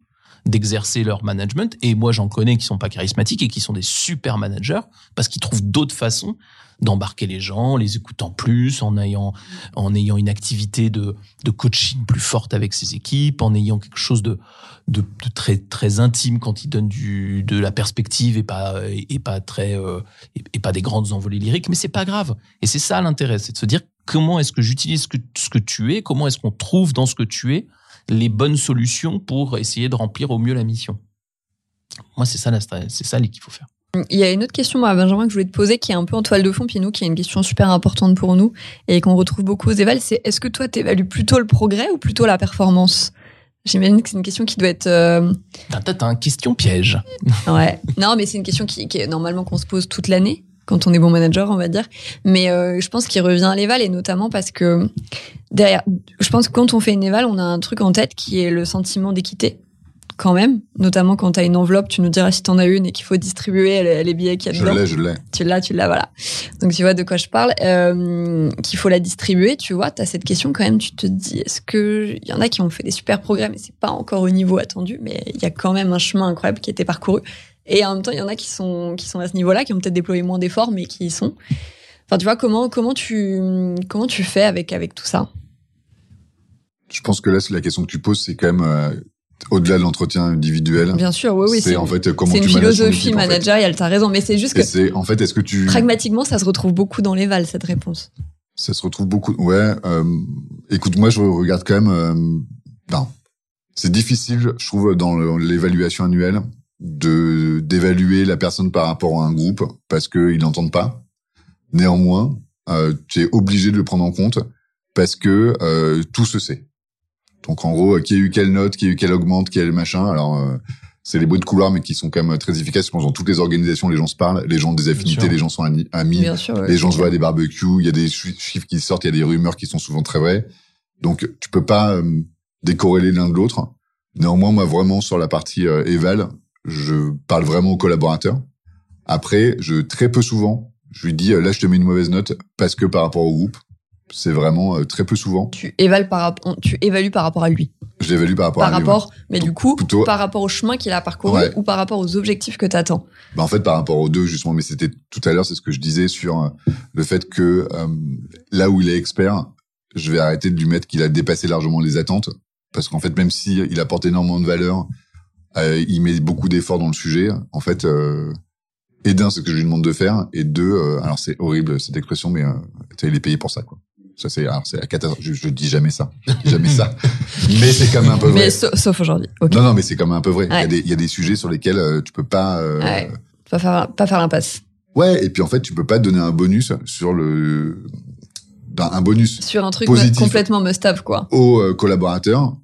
d'exercer leur management. Et moi, j'en connais qui sont pas charismatiques et qui sont des super managers parce qu'ils trouvent d'autres façons d'embarquer les gens, les écoutant plus, en ayant, en ayant une activité de, de coaching plus forte avec ses équipes, en ayant quelque chose de, de, très, très intime quand ils donnent du, de la perspective et pas, et pas très, euh, et, et pas des grandes envolées lyriques. Mais c'est pas grave. Et c'est ça l'intérêt, c'est de se dire comment est-ce que j'utilise ce que, ce que tu es, comment est-ce qu'on trouve dans ce que tu es les bonnes solutions pour essayer de remplir au mieux la mission. Moi, c'est ça, c'est ça qu'il faut faire. Il y a une autre question, moi, Benjamin, que je voulais te poser, qui est un peu en toile de fond, puis nous, qui est une question super importante pour nous et qu'on retrouve beaucoup aux évals, c'est est-ce que toi, t'évalues plutôt le progrès ou plutôt la performance? J'imagine que c'est une question qui doit être... euh, T'as t'as un question piège. Ouais. Non, mais c'est une question qui, qui est normalement qu'on se pose toute l'année quand on est bon manager, on va dire. Mais euh, je pense qu'il revient à l'éval et notamment parce que derrière, je pense que quand on fait une éval, on a un truc en tête qui est le sentiment d'équité quand même, notamment quand tu as une enveloppe, tu nous diras si tu en as une et qu'il faut distribuer les, les billets qu'il y a Je dedans. l'ai, je l'ai. Tu l'as, tu l'as, voilà. Donc tu vois de quoi je parle. Euh, qu'il faut la distribuer, tu vois, tu as cette question quand même, tu te dis, est-ce que... Il y en a qui ont fait des super progrès, mais c'est pas encore au niveau attendu, mais il y a quand même un chemin incroyable qui a été parcouru. Et en même temps, il y en a qui sont, qui sont à ce niveau-là, qui ont peut-être déployé moins d'efforts, mais qui y sont. Enfin, tu vois, comment, comment, tu, comment tu fais avec, avec tout ça? Je pense que là, c'est la question que tu poses, c'est quand même euh, au-delà de l'entretien individuel. Bien sûr, oui, oui. c'est en fait comment tu une ton philosophie équipe, en fait. managériale, t'as raison, mais c'est juste que c'est en fait, est-ce que tu pragmatiquement, ça se retrouve beaucoup dans les vals, cette réponse. Ça se retrouve beaucoup. Ouais. euh, écoute, moi, je regarde quand même. euh, non, c'est difficile, je trouve, dans l'évaluation annuelle, de d'évaluer la personne par rapport à un groupe parce qu'ils n'entendent pas. Néanmoins, euh, tu es obligé de le prendre en compte parce que euh, tout se sait. Donc, en gros, qui a eu quelle note, qui a eu quelle augmente, qui a machin. Alors. euh, c'est les bruits de couloir, mais qui sont quand même très efficaces. Je pense dans toutes les organisations, les gens se parlent, les gens ont des affinités, les gens sont amis. Sûr. ouais. Les gens se voient à des barbecues, il y a des chi- chiffres qui sortent, il y a des rumeurs qui sont souvent très vraies. Donc tu peux pas euh, décorréler l'un de l'autre. Néanmoins, moi vraiment sur la partie euh, éval, je parle vraiment aux collaborateurs. Après, je très peu souvent, je lui dis euh, là je te mets une mauvaise note parce que par rapport au groupe, c'est vraiment euh, très peu souvent. Tu évalues par, rapport- tu évalues par rapport à lui. Je l'évalue par rapport par à lui, rapport, mais du coup, Plutôt- par rapport au chemin qu'il a parcouru Ouais. ou par rapport aux objectifs que tu attends. Bah, en fait, par rapport aux deux, justement, mais c'était tout à l'heure, c'est ce que je disais sur euh, le fait que euh, là où il est expert, je vais arrêter de lui mettre qu'il a dépassé largement les attentes, parce qu'en fait, même si il apporte énormément de valeur, euh, il met beaucoup d'efforts dans le sujet. En fait, euh, et d'un, c'est ce que je lui demande de faire, et deux, euh, alors c'est horrible cette expression, mais euh, il est payé pour ça, quoi. Ça c'est, alors c'est la catastrophe. Je, je dis jamais ça, je dis jamais ça, mais c'est quand même un peu vrai. Mais sa- sauf aujourd'hui. Ok. Non, non, mais c'est quand même un peu vrai. Il y a des, il y a des sujets sur lesquels euh, tu peux pas. euh, Ouais. Pas faire, pas faire l'impasse. Ouais, et puis en fait, tu peux pas donner un bonus sur le d'un- un bonus Sur un truc Positif. complètement must-have, quoi. aux euh, collaborateurs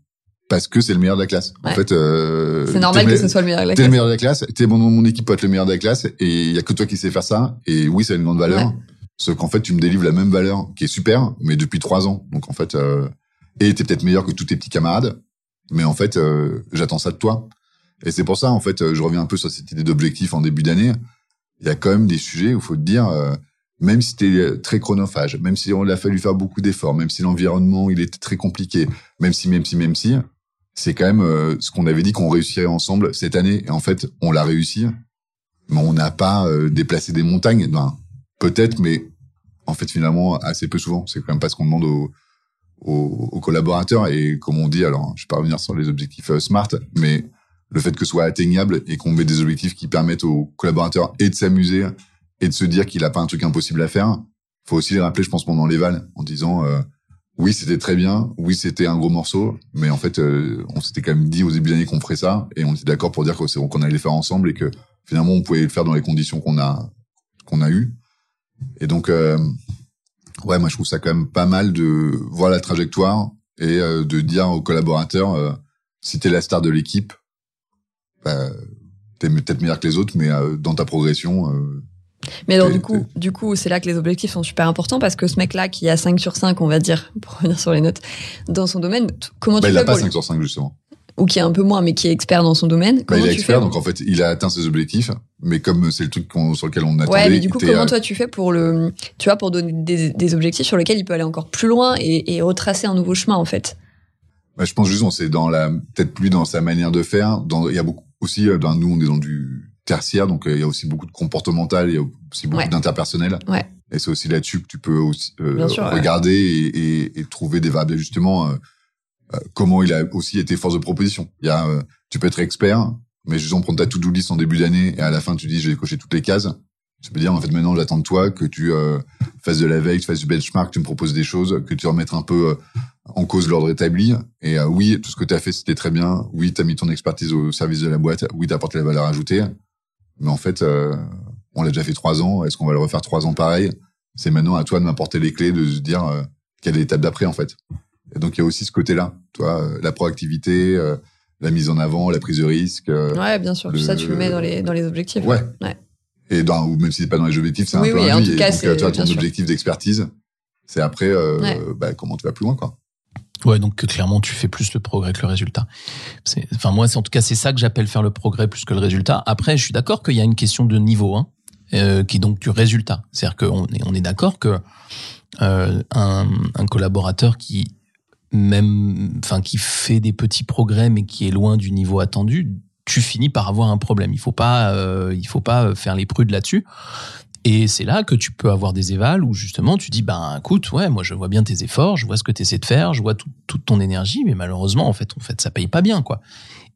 parce que c'est le meilleur de la classe. En fait, euh, C'est normal que ce soit le meilleur de la T'es le classe. meilleur de la classe, t'es bon, mon équipe peut être le meilleur de la classe, et il y a que toi qui sais faire ça. Et oui, ça a une grande valeur. Ouais. Sauf qu'en fait, tu me délivres la même valeur, qui est super, mais depuis trois ans. Donc en fait, euh, et t'es peut-être meilleur que tous tes petits camarades, mais en fait, euh, j'attends ça de toi. Et c'est pour ça, en fait, euh, je reviens un peu sur cette idée d'objectif en début d'année. Il y a quand même des sujets où il faut te dire, euh, même si t'es très chronophage, même si on a fallu faire beaucoup d'efforts, même si l'environnement il était très compliqué, même si, même si, même si, c'est quand même euh, ce qu'on avait dit qu'on réussirait ensemble cette année. Et en fait, on l'a réussi, mais on n'a pas euh, déplacé des montagnes. Ben, peut-être, mais en fait, finalement, assez peu souvent. C'est quand même pas ce qu'on demande aux, aux, aux collaborateurs. Et comme on dit, alors, je vais pas revenir sur les objectifs euh, SMART, mais le fait que ce soit atteignable et qu'on met des objectifs qui permettent aux collaborateurs et de s'amuser et de se dire qu'il a pas un truc impossible à faire, faut aussi les rappeler, je pense, pendant les vals, en disant euh, oui, c'était très bien, oui, c'était un gros morceau, mais en fait, euh, on s'était quand même dit aux début qu'on ferait ça, et on était d'accord pour dire qu'on allait le faire ensemble et que finalement, on pouvait le faire dans les conditions qu'on a qu'on a eues. Et donc, euh, ouais, moi, je trouve ça quand même pas mal de voir la trajectoire et euh, de dire aux collaborateurs, euh, si t'es la star de l'équipe, bah, t'es peut-être meilleur que les autres, mais euh, dans ta progression, Mais alors, du coup, du coup, c'est là que les objectifs sont super importants parce que ce mec-là qui a 5 sur 5, on va dire, pour revenir sur les notes, dans son domaine, comment bah, tu il a fais pas pour 5 sur 5 justement. ou qui est un peu moins, mais qui est expert dans son domaine, Bah, il est expert, donc en fait, il a atteint ses objectifs, mais comme c'est le truc sur lequel on attendait, Ouais, mais du coup, comment euh, toi tu fais pour le, tu vois, pour donner des, des objectifs sur lesquels il peut aller encore plus loin et, et retracer un nouveau chemin en fait? Bah, je pense justement, c'est dans la, peut-être plus dans sa manière de faire. Dans, il y a beaucoup aussi, euh, dans, nous, on est dans du tertiaire, donc euh, il y a aussi beaucoup de comportemental, il y a aussi beaucoup Ouais. d'interpersonnel. Ouais. Et c'est aussi là-dessus que tu peux aussi euh, ouais. regarder et, et, et trouver des variables d'ajustement. euh, euh, comment il a aussi été force de proposition. Il y a, euh, tu peux être expert, mais justement prendre ta to-do list en début d'année et à la fin tu dis j'ai coché toutes les cases. Tu peux dire en fait maintenant j'attends de toi que tu euh, fasses de la veille, que tu fasses du benchmark, que tu me proposes des choses, que tu remettes un peu euh, en cause l'ordre établi. Et euh, oui, tout ce que tu as fait c'était très bien. Oui, tu as mis ton expertise au service de la boîte. Oui, tu as apporté la valeur ajoutée. Mais en fait, euh, on l'a déjà fait trois ans. Est-ce qu'on va le refaire trois ans pareil? C'est maintenant à toi de m'apporter les clés, de se dire euh, quelle est l'étape d'après en fait. Et donc il y a aussi ce côté-là, toi, euh, la proactivité, euh, la mise en avant, la prise de risque. euh, Ouais, bien sûr. Tout ça, tu le mets dans les, dans les objectifs. Ouais. Ouais. Et dans, ou même si c'est pas dans les objectifs, c'est Oui, un peu oui, un en oui. tout cas, donc, euh, toi, ton objectif d'expertise, c'est après, euh, Ouais. bah, comment tu vas plus loin, quoi. Ouais, donc clairement tu fais plus le progrès que le résultat. Enfin moi, en tout cas c'est ça que j'appelle faire le progrès plus que le résultat. Après, je suis d'accord qu'il y a une question de niveau, hein, euh, qui est donc du résultat. C'est-à-dire qu'on est on est d'accord que euh, un, un collaborateur qui même, enfin qui fait des petits progrès mais qui est loin du niveau attendu, tu finis par avoir un problème. Il faut pas, euh, il faut pas faire les prudes là-dessus. Et c'est là que tu peux avoir des évals où justement tu dis ben écoute ouais moi je vois bien tes efforts, je vois ce que tu essaies de faire, je vois tout- toute ton énergie, mais malheureusement en fait en fait ça paye pas bien quoi.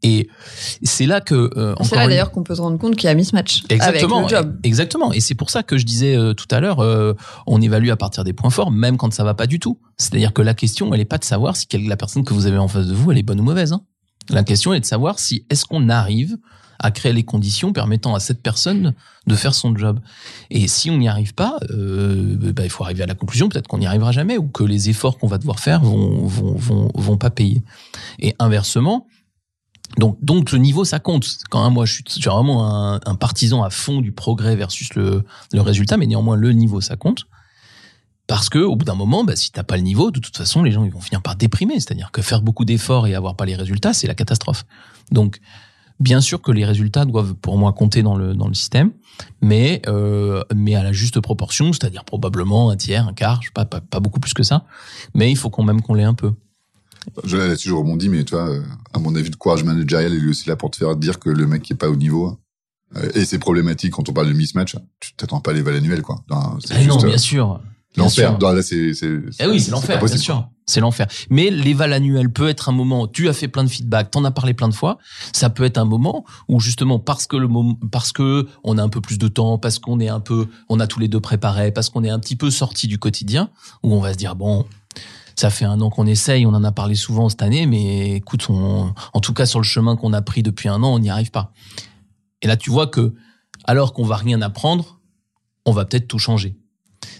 Et c'est là que euh, C'est là une- d'ailleurs qu'on peut se rendre compte qu'il y a mismatch Exactement, avec le job. exactement. Et c'est pour ça que je disais euh, tout à l'heure, euh, on évalue à partir des points forts, même quand ça va pas du tout. C'est-à-dire que la question, elle est pas de savoir si la personne que vous avez en face de vous, elle est bonne ou mauvaise. hein. La question est de savoir si est-ce qu'on arrive à créer les conditions permettant à cette personne de faire son job. Et si on n'y arrive pas, euh, bah, il faut arriver à la conclusion peut-être qu'on n'y arrivera jamais ou que les efforts qu'on va devoir faire vont, vont, vont, vont pas payer. Et inversement, donc, donc le niveau, ça compte. Quand même, moi, je suis, vraiment un, partisan à fond du progrès versus le, le résultat, mais néanmoins, le niveau, ça compte. Parce que au bout d'un moment, bah, si t'as pas le niveau, de toute façon, les gens vont finir par déprimer. C'est-à-dire que faire beaucoup d'efforts et avoir pas les résultats, c'est la catastrophe. Donc, bien sûr que les résultats doivent, pour moi, compter dans le dans le système, mais euh, mais à la juste proportion, c'est-à-dire probablement un tiers, un quart, je sais pas, pas, pas beaucoup plus que ça. Mais il faut quand même qu'on l'ait un peu. Je, là-dessus, je rebondis, mais toi, euh, à mon avis, le courage managérial est lui aussi là pour te faire dire que le mec qui est pas au niveau, euh, et c'est problématique quand on parle de mismatch, tu t'attends pas les vals annuels, quoi. Non, c'est Eh non, euh, bien sûr. L'enfer. là, c'est, Eh oui, c'est l'enfer, bien sûr. C'est l'enfer. Mais l'éval annuel peut être un moment, tu as fait plein de feedback, t'en as parlé plein de fois. Ça peut être un moment où justement, parce que le moment, parce que on a un peu plus de temps, parce qu'on est un peu, on a tous les deux préparé, parce qu'on est un petit peu sorti du quotidien, où on va se dire, bon, ça fait un an qu'on essaye, on en a parlé souvent cette année, mais écoute, on, en tout cas, sur le chemin qu'on a pris depuis un an, on n'y arrive pas. Et là, tu vois que, alors qu'on va rien apprendre, on va peut-être tout changer.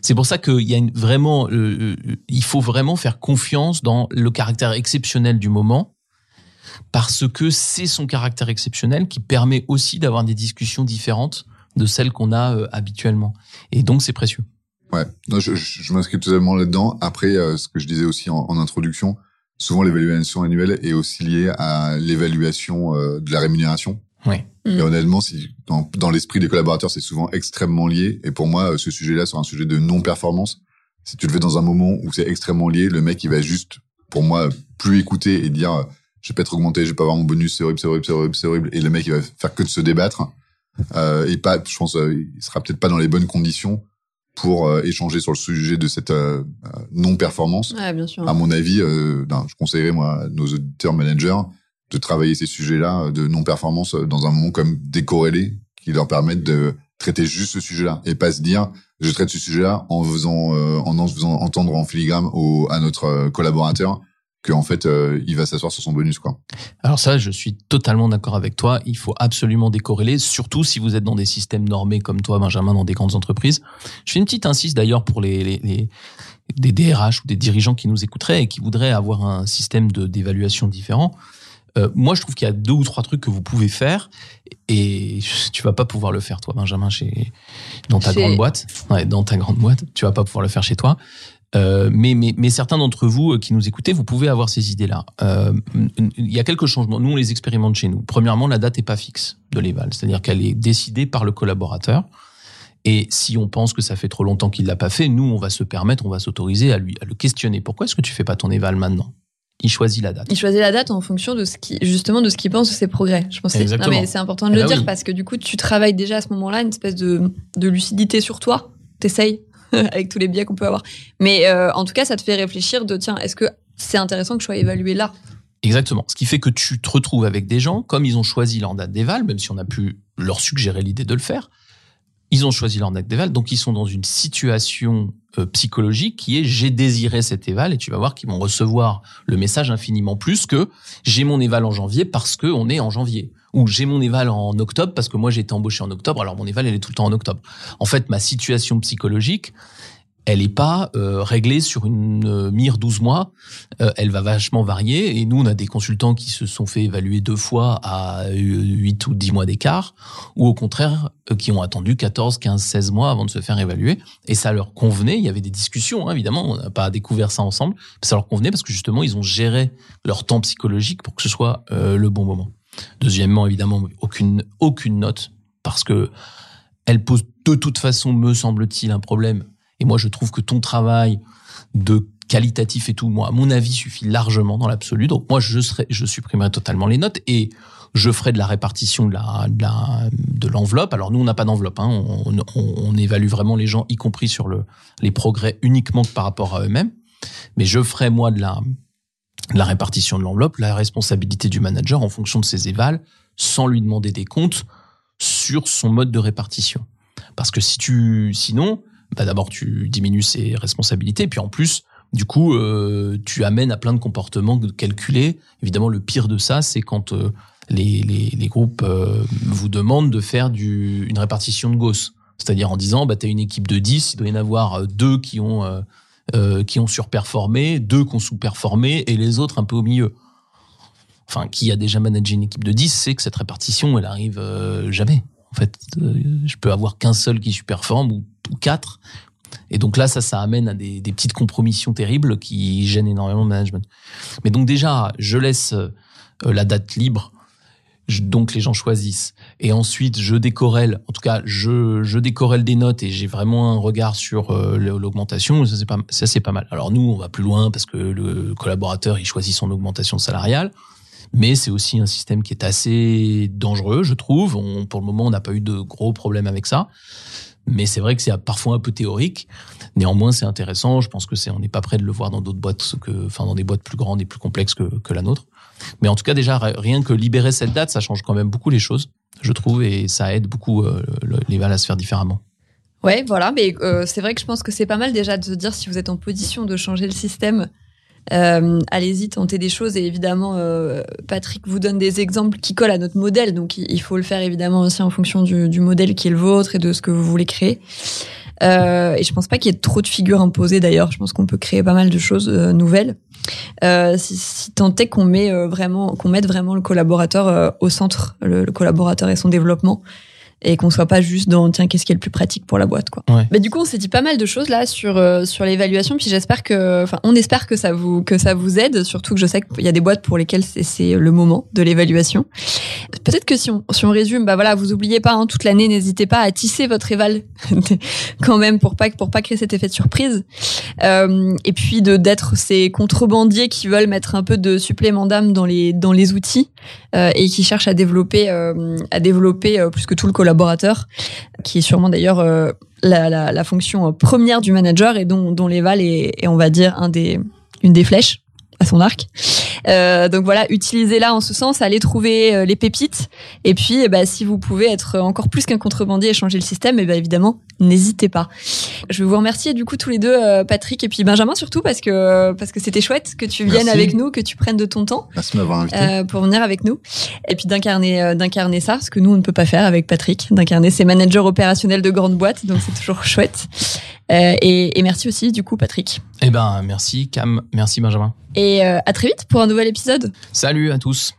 C'est pour ça qu'il y a une, vraiment, euh, euh, il faut vraiment faire confiance dans le caractère exceptionnel du moment, parce que c'est son caractère exceptionnel qui permet aussi d'avoir des discussions différentes de celles qu'on a euh, habituellement. Et donc c'est précieux. Ouais, non, je, je, je m'inscris totalement là-dedans. Après, euh, ce que je disais aussi en, en introduction, souvent l'évaluation annuelle est aussi liée à l'évaluation de la rémunération. Ouais. Mm. Et honnêtement, si, dans, dans l'esprit des collaborateurs, c'est souvent extrêmement lié. Et pour moi, euh, ce sujet-là, c'est un sujet de non-performance. Si tu le fais dans un moment où c'est extrêmement lié, le mec, il va juste, pour moi, plus écouter et dire, euh, je vais pas être augmenté, je vais pas avoir mon bonus, c'est horrible, c'est horrible, c'est horrible, c'est horrible. Et le mec, il va faire que de se débattre. Euh, et pas, je pense, euh, il sera peut-être pas dans les bonnes conditions pour euh, échanger sur le sujet de cette non-performance. Ouais, bien sûr. À mon avis, euh, non, je conseillerais moi à nos auditeurs managers de travailler ces sujets-là euh, de non-performance euh, dans un moment comme décorrélé qui leur permettent de traiter juste ce sujet-là et pas se dire je traite ce sujet-là en faisant euh, en en faisant entendre en filigrane au, à notre euh, collaborateur que en fait euh, il va s'asseoir sur son bonus quoi. Alors ça, je suis totalement d'accord avec toi. Il faut absolument décorréler, surtout si vous êtes dans des systèmes normés comme toi, Benjamin, dans des grandes entreprises. Je fais une petite insiste d'ailleurs pour les, les, les des DRH ou des dirigeants qui nous écouteraient et qui voudraient avoir un système de d'évaluation différent. Euh, moi, je trouve qu'il y a deux ou trois trucs que vous pouvez faire et tu vas pas pouvoir le faire toi, Benjamin, chez dans ta Chez- grande boîte. Ouais, dans ta grande boîte, tu vas pas pouvoir le faire chez toi. Euh, mais, mais, mais certains d'entre vous euh, qui nous écoutez, vous pouvez avoir ces idées-là. Euh, Il y a quelques changements. Nous, on les expérimente chez nous. Premièrement, la date est pas fixe de l'éval, c'est-à-dire qu'elle est décidée par le collaborateur. Et si on pense que ça fait trop longtemps qu'il l'a pas fait, nous, on va se permettre, on va s'autoriser à lui à le questionner. Pourquoi est-ce que tu fais pas ton éval maintenant? Il choisit la date. Il choisit la date en fonction de ce qui, justement, de ce qu'il pense de ses progrès. Je pense que c'est- Exactement. important de Eh le ben dire oui. parce que du coup, tu travailles déjà à ce moment-là une espèce de, de lucidité sur toi. T'essayes avec tous les biais qu'on peut avoir. Mais euh, en tout cas, ça te fait réfléchir de tiens, est-ce que c'est intéressant que je sois évalué là? Exactement. Ce qui fait que tu te retrouves avec des gens, comme ils ont choisi leur date d'éval, même si on a pu leur suggérer l'idée de le faire, ils ont choisi leur date d'éval, donc ils sont dans une situation euh, psychologique qui est j'ai désiré cet éval et tu vas voir qu'ils vont recevoir le message infiniment plus que j'ai mon éval en janvier parce que on est en janvier ou j'ai mon éval en octobre parce que moi j'ai été embauché en octobre alors mon éval elle est tout le temps en octobre. En fait, ma situation psychologique elle est pas euh, réglée sur une euh, mire 12 mois euh, elle va vachement varier. Et nous, on a des consultants qui se sont fait évaluer deux fois à euh, 8 ou 10 mois d'écart, ou au contraire, qui ont attendu 14, 15, 16 mois avant de se faire évaluer. Et ça leur convenait. Il y avait des discussions, hein, évidemment. On n'a pas découvert ça ensemble. Ça leur convenait parce que justement, ils ont géré leur temps psychologique pour que ce soit le bon moment. Deuxièmement, évidemment, aucune, aucune note parce que elle pose de toute façon, me semble-t-il, un problème. Et moi, je trouve que ton travail de qualitatif et tout, moi, à mon avis, suffit largement dans l'absolu. Donc moi, je serais, je supprimerai totalement les notes et je ferai de la répartition de l'enveloppe. Alors nous, on n'a pas d'enveloppe. Hein. On, évalue vraiment les gens, y compris sur le, les progrès uniquement par rapport à eux-mêmes. Mais je ferai moi de la, de la répartition de l'enveloppe, la responsabilité du manager en fonction de ses évals, sans lui demander des comptes sur son mode de répartition. Parce que si tu, sinon, bah d'abord tu diminues ses responsabilités, puis en plus, du coup, euh, tu amènes à plein de comportements calculés. Évidemment, le pire de ça, c'est quand euh, les, les, groupes euh, vous demandent de faire une répartition de Gauss. C'est-à-dire en disant, bah, tu as une équipe de 10, il doit y en avoir deux qui ont, qui ont surperformé, deux qui ont sous-performé, et les autres un peu au milieu. Enfin, qui a déjà managé une équipe de 10, c'est que cette répartition, elle arrive jamais. En fait, je peux avoir qu'un seul qui surperforme ou, ou quatre. Et donc là, ça, ça amène à des, petites compromissions terribles qui gênent énormément le management. Mais donc déjà, je laisse euh, la date libre, donc les gens choisissent. Et ensuite, je décorrèle, en tout cas, je, je des notes et j'ai vraiment un regard sur euh, l'augmentation. Ça, c'est pas, ça, c'est pas mal. Alors nous, on va plus loin parce que le collaborateur, il choisit son augmentation salariale. Mais c'est aussi un système qui est assez dangereux, je trouve. On, pour le moment, on n'a pas eu de gros problèmes avec ça. Mais c'est vrai que c'est parfois un peu théorique. Néanmoins, c'est intéressant. Je pense que c'est, on n'est pas prêt de le voir dans d'autres boîtes que, enfin, dans des boîtes plus grandes et plus complexes que, la nôtre. Mais en tout cas, déjà, rien que libérer cette date, ça change quand même beaucoup les choses, je trouve, et ça aide beaucoup euh, le- les valeurs à se faire différemment. Ouais, voilà. Mais euh, c'est vrai que je pense que c'est pas mal déjà de se dire si vous êtes en position de changer le système. Euh, allez-y, tentez des choses et évidemment, euh, Patrick vous donne des exemples qui collent à notre modèle, donc il faut le faire évidemment aussi en fonction du, du modèle qui est le vôtre et de ce que vous voulez créer. Euh, et je pense pas qu'il y ait trop de figures imposées d'ailleurs. Je pense qu'on peut créer pas mal de choses euh, nouvelles. Euh, si, si tant est qu'on met euh, vraiment, qu'on mette vraiment le collaborateur au centre, le, le collaborateur et son développement, et qu'on soit pas juste dans tiens qu'est-ce qui est le plus pratique pour la boîte quoi. Ouais. Mais du coup on s'est dit pas mal de choses là sur euh, sur l'évaluation puis j'espère que enfin on espère que ça vous que ça vous aide surtout que je sais qu'il y a des boîtes pour lesquelles c'est c'est le moment de l'évaluation. Peut-être que si on si on résume bah voilà vous oubliez pas hein, toute l'année n'hésitez pas à tisser votre éval quand même pour pas pour pas créer cet effet de surprise. Euh, et puis de d'être ces contrebandiers qui veulent mettre un peu de supplément d'âme dans les dans les outils euh, et qui cherchent à développer euh, à développer euh, plus que tout le collaborateur, qui est sûrement d'ailleurs euh, la, fonction euh, première du manager et dont, dont l'éval est, on va dire, une des flèches à son arc. Euh, donc voilà, utilisez-la en ce sens, allez trouver euh, les pépites. Et puis, eh ben, si vous pouvez être encore plus qu'un contrebandier et changer le système, eh ben, évidemment, n'hésitez pas. Je vais vous remercier du coup tous les deux, euh, Patrick et puis Benjamin surtout parce que parce que c'était chouette que tu viennes Merci. avec nous, que tu prennes de ton temps Merci euh, pour venir avec nous et puis d'incarner euh, d'incarner ça, ce que nous on ne peut pas faire avec Patrick, d'incarner ces managers opérationnels de grandes boîtes, donc c'est toujours chouette. Euh, et, et merci aussi du coup Patrick. Eh ben, merci Cam, merci Benjamin. Et euh, à très vite pour un nouvel épisode. Salut à tous.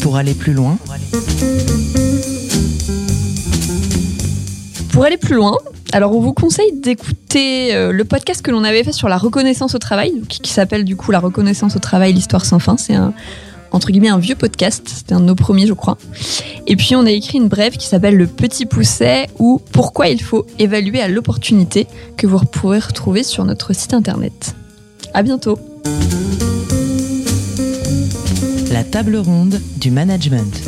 Pour aller plus loin, Pour aller plus loin, alors on vous conseille d'écouter euh, le podcast que l'on avait fait sur la reconnaissance au travail, qui s'appelle du coup la reconnaissance au travail, l'histoire sans fin. C'est un entre guillemets un vieux podcast, c'était un de nos premiers je crois. Et puis on a écrit une brève qui s'appelle Le Petit Pousset ou Pourquoi il faut évaluer à l'opportunité que vous pourrez retrouver sur notre site internet. À bientôt. La table ronde du management.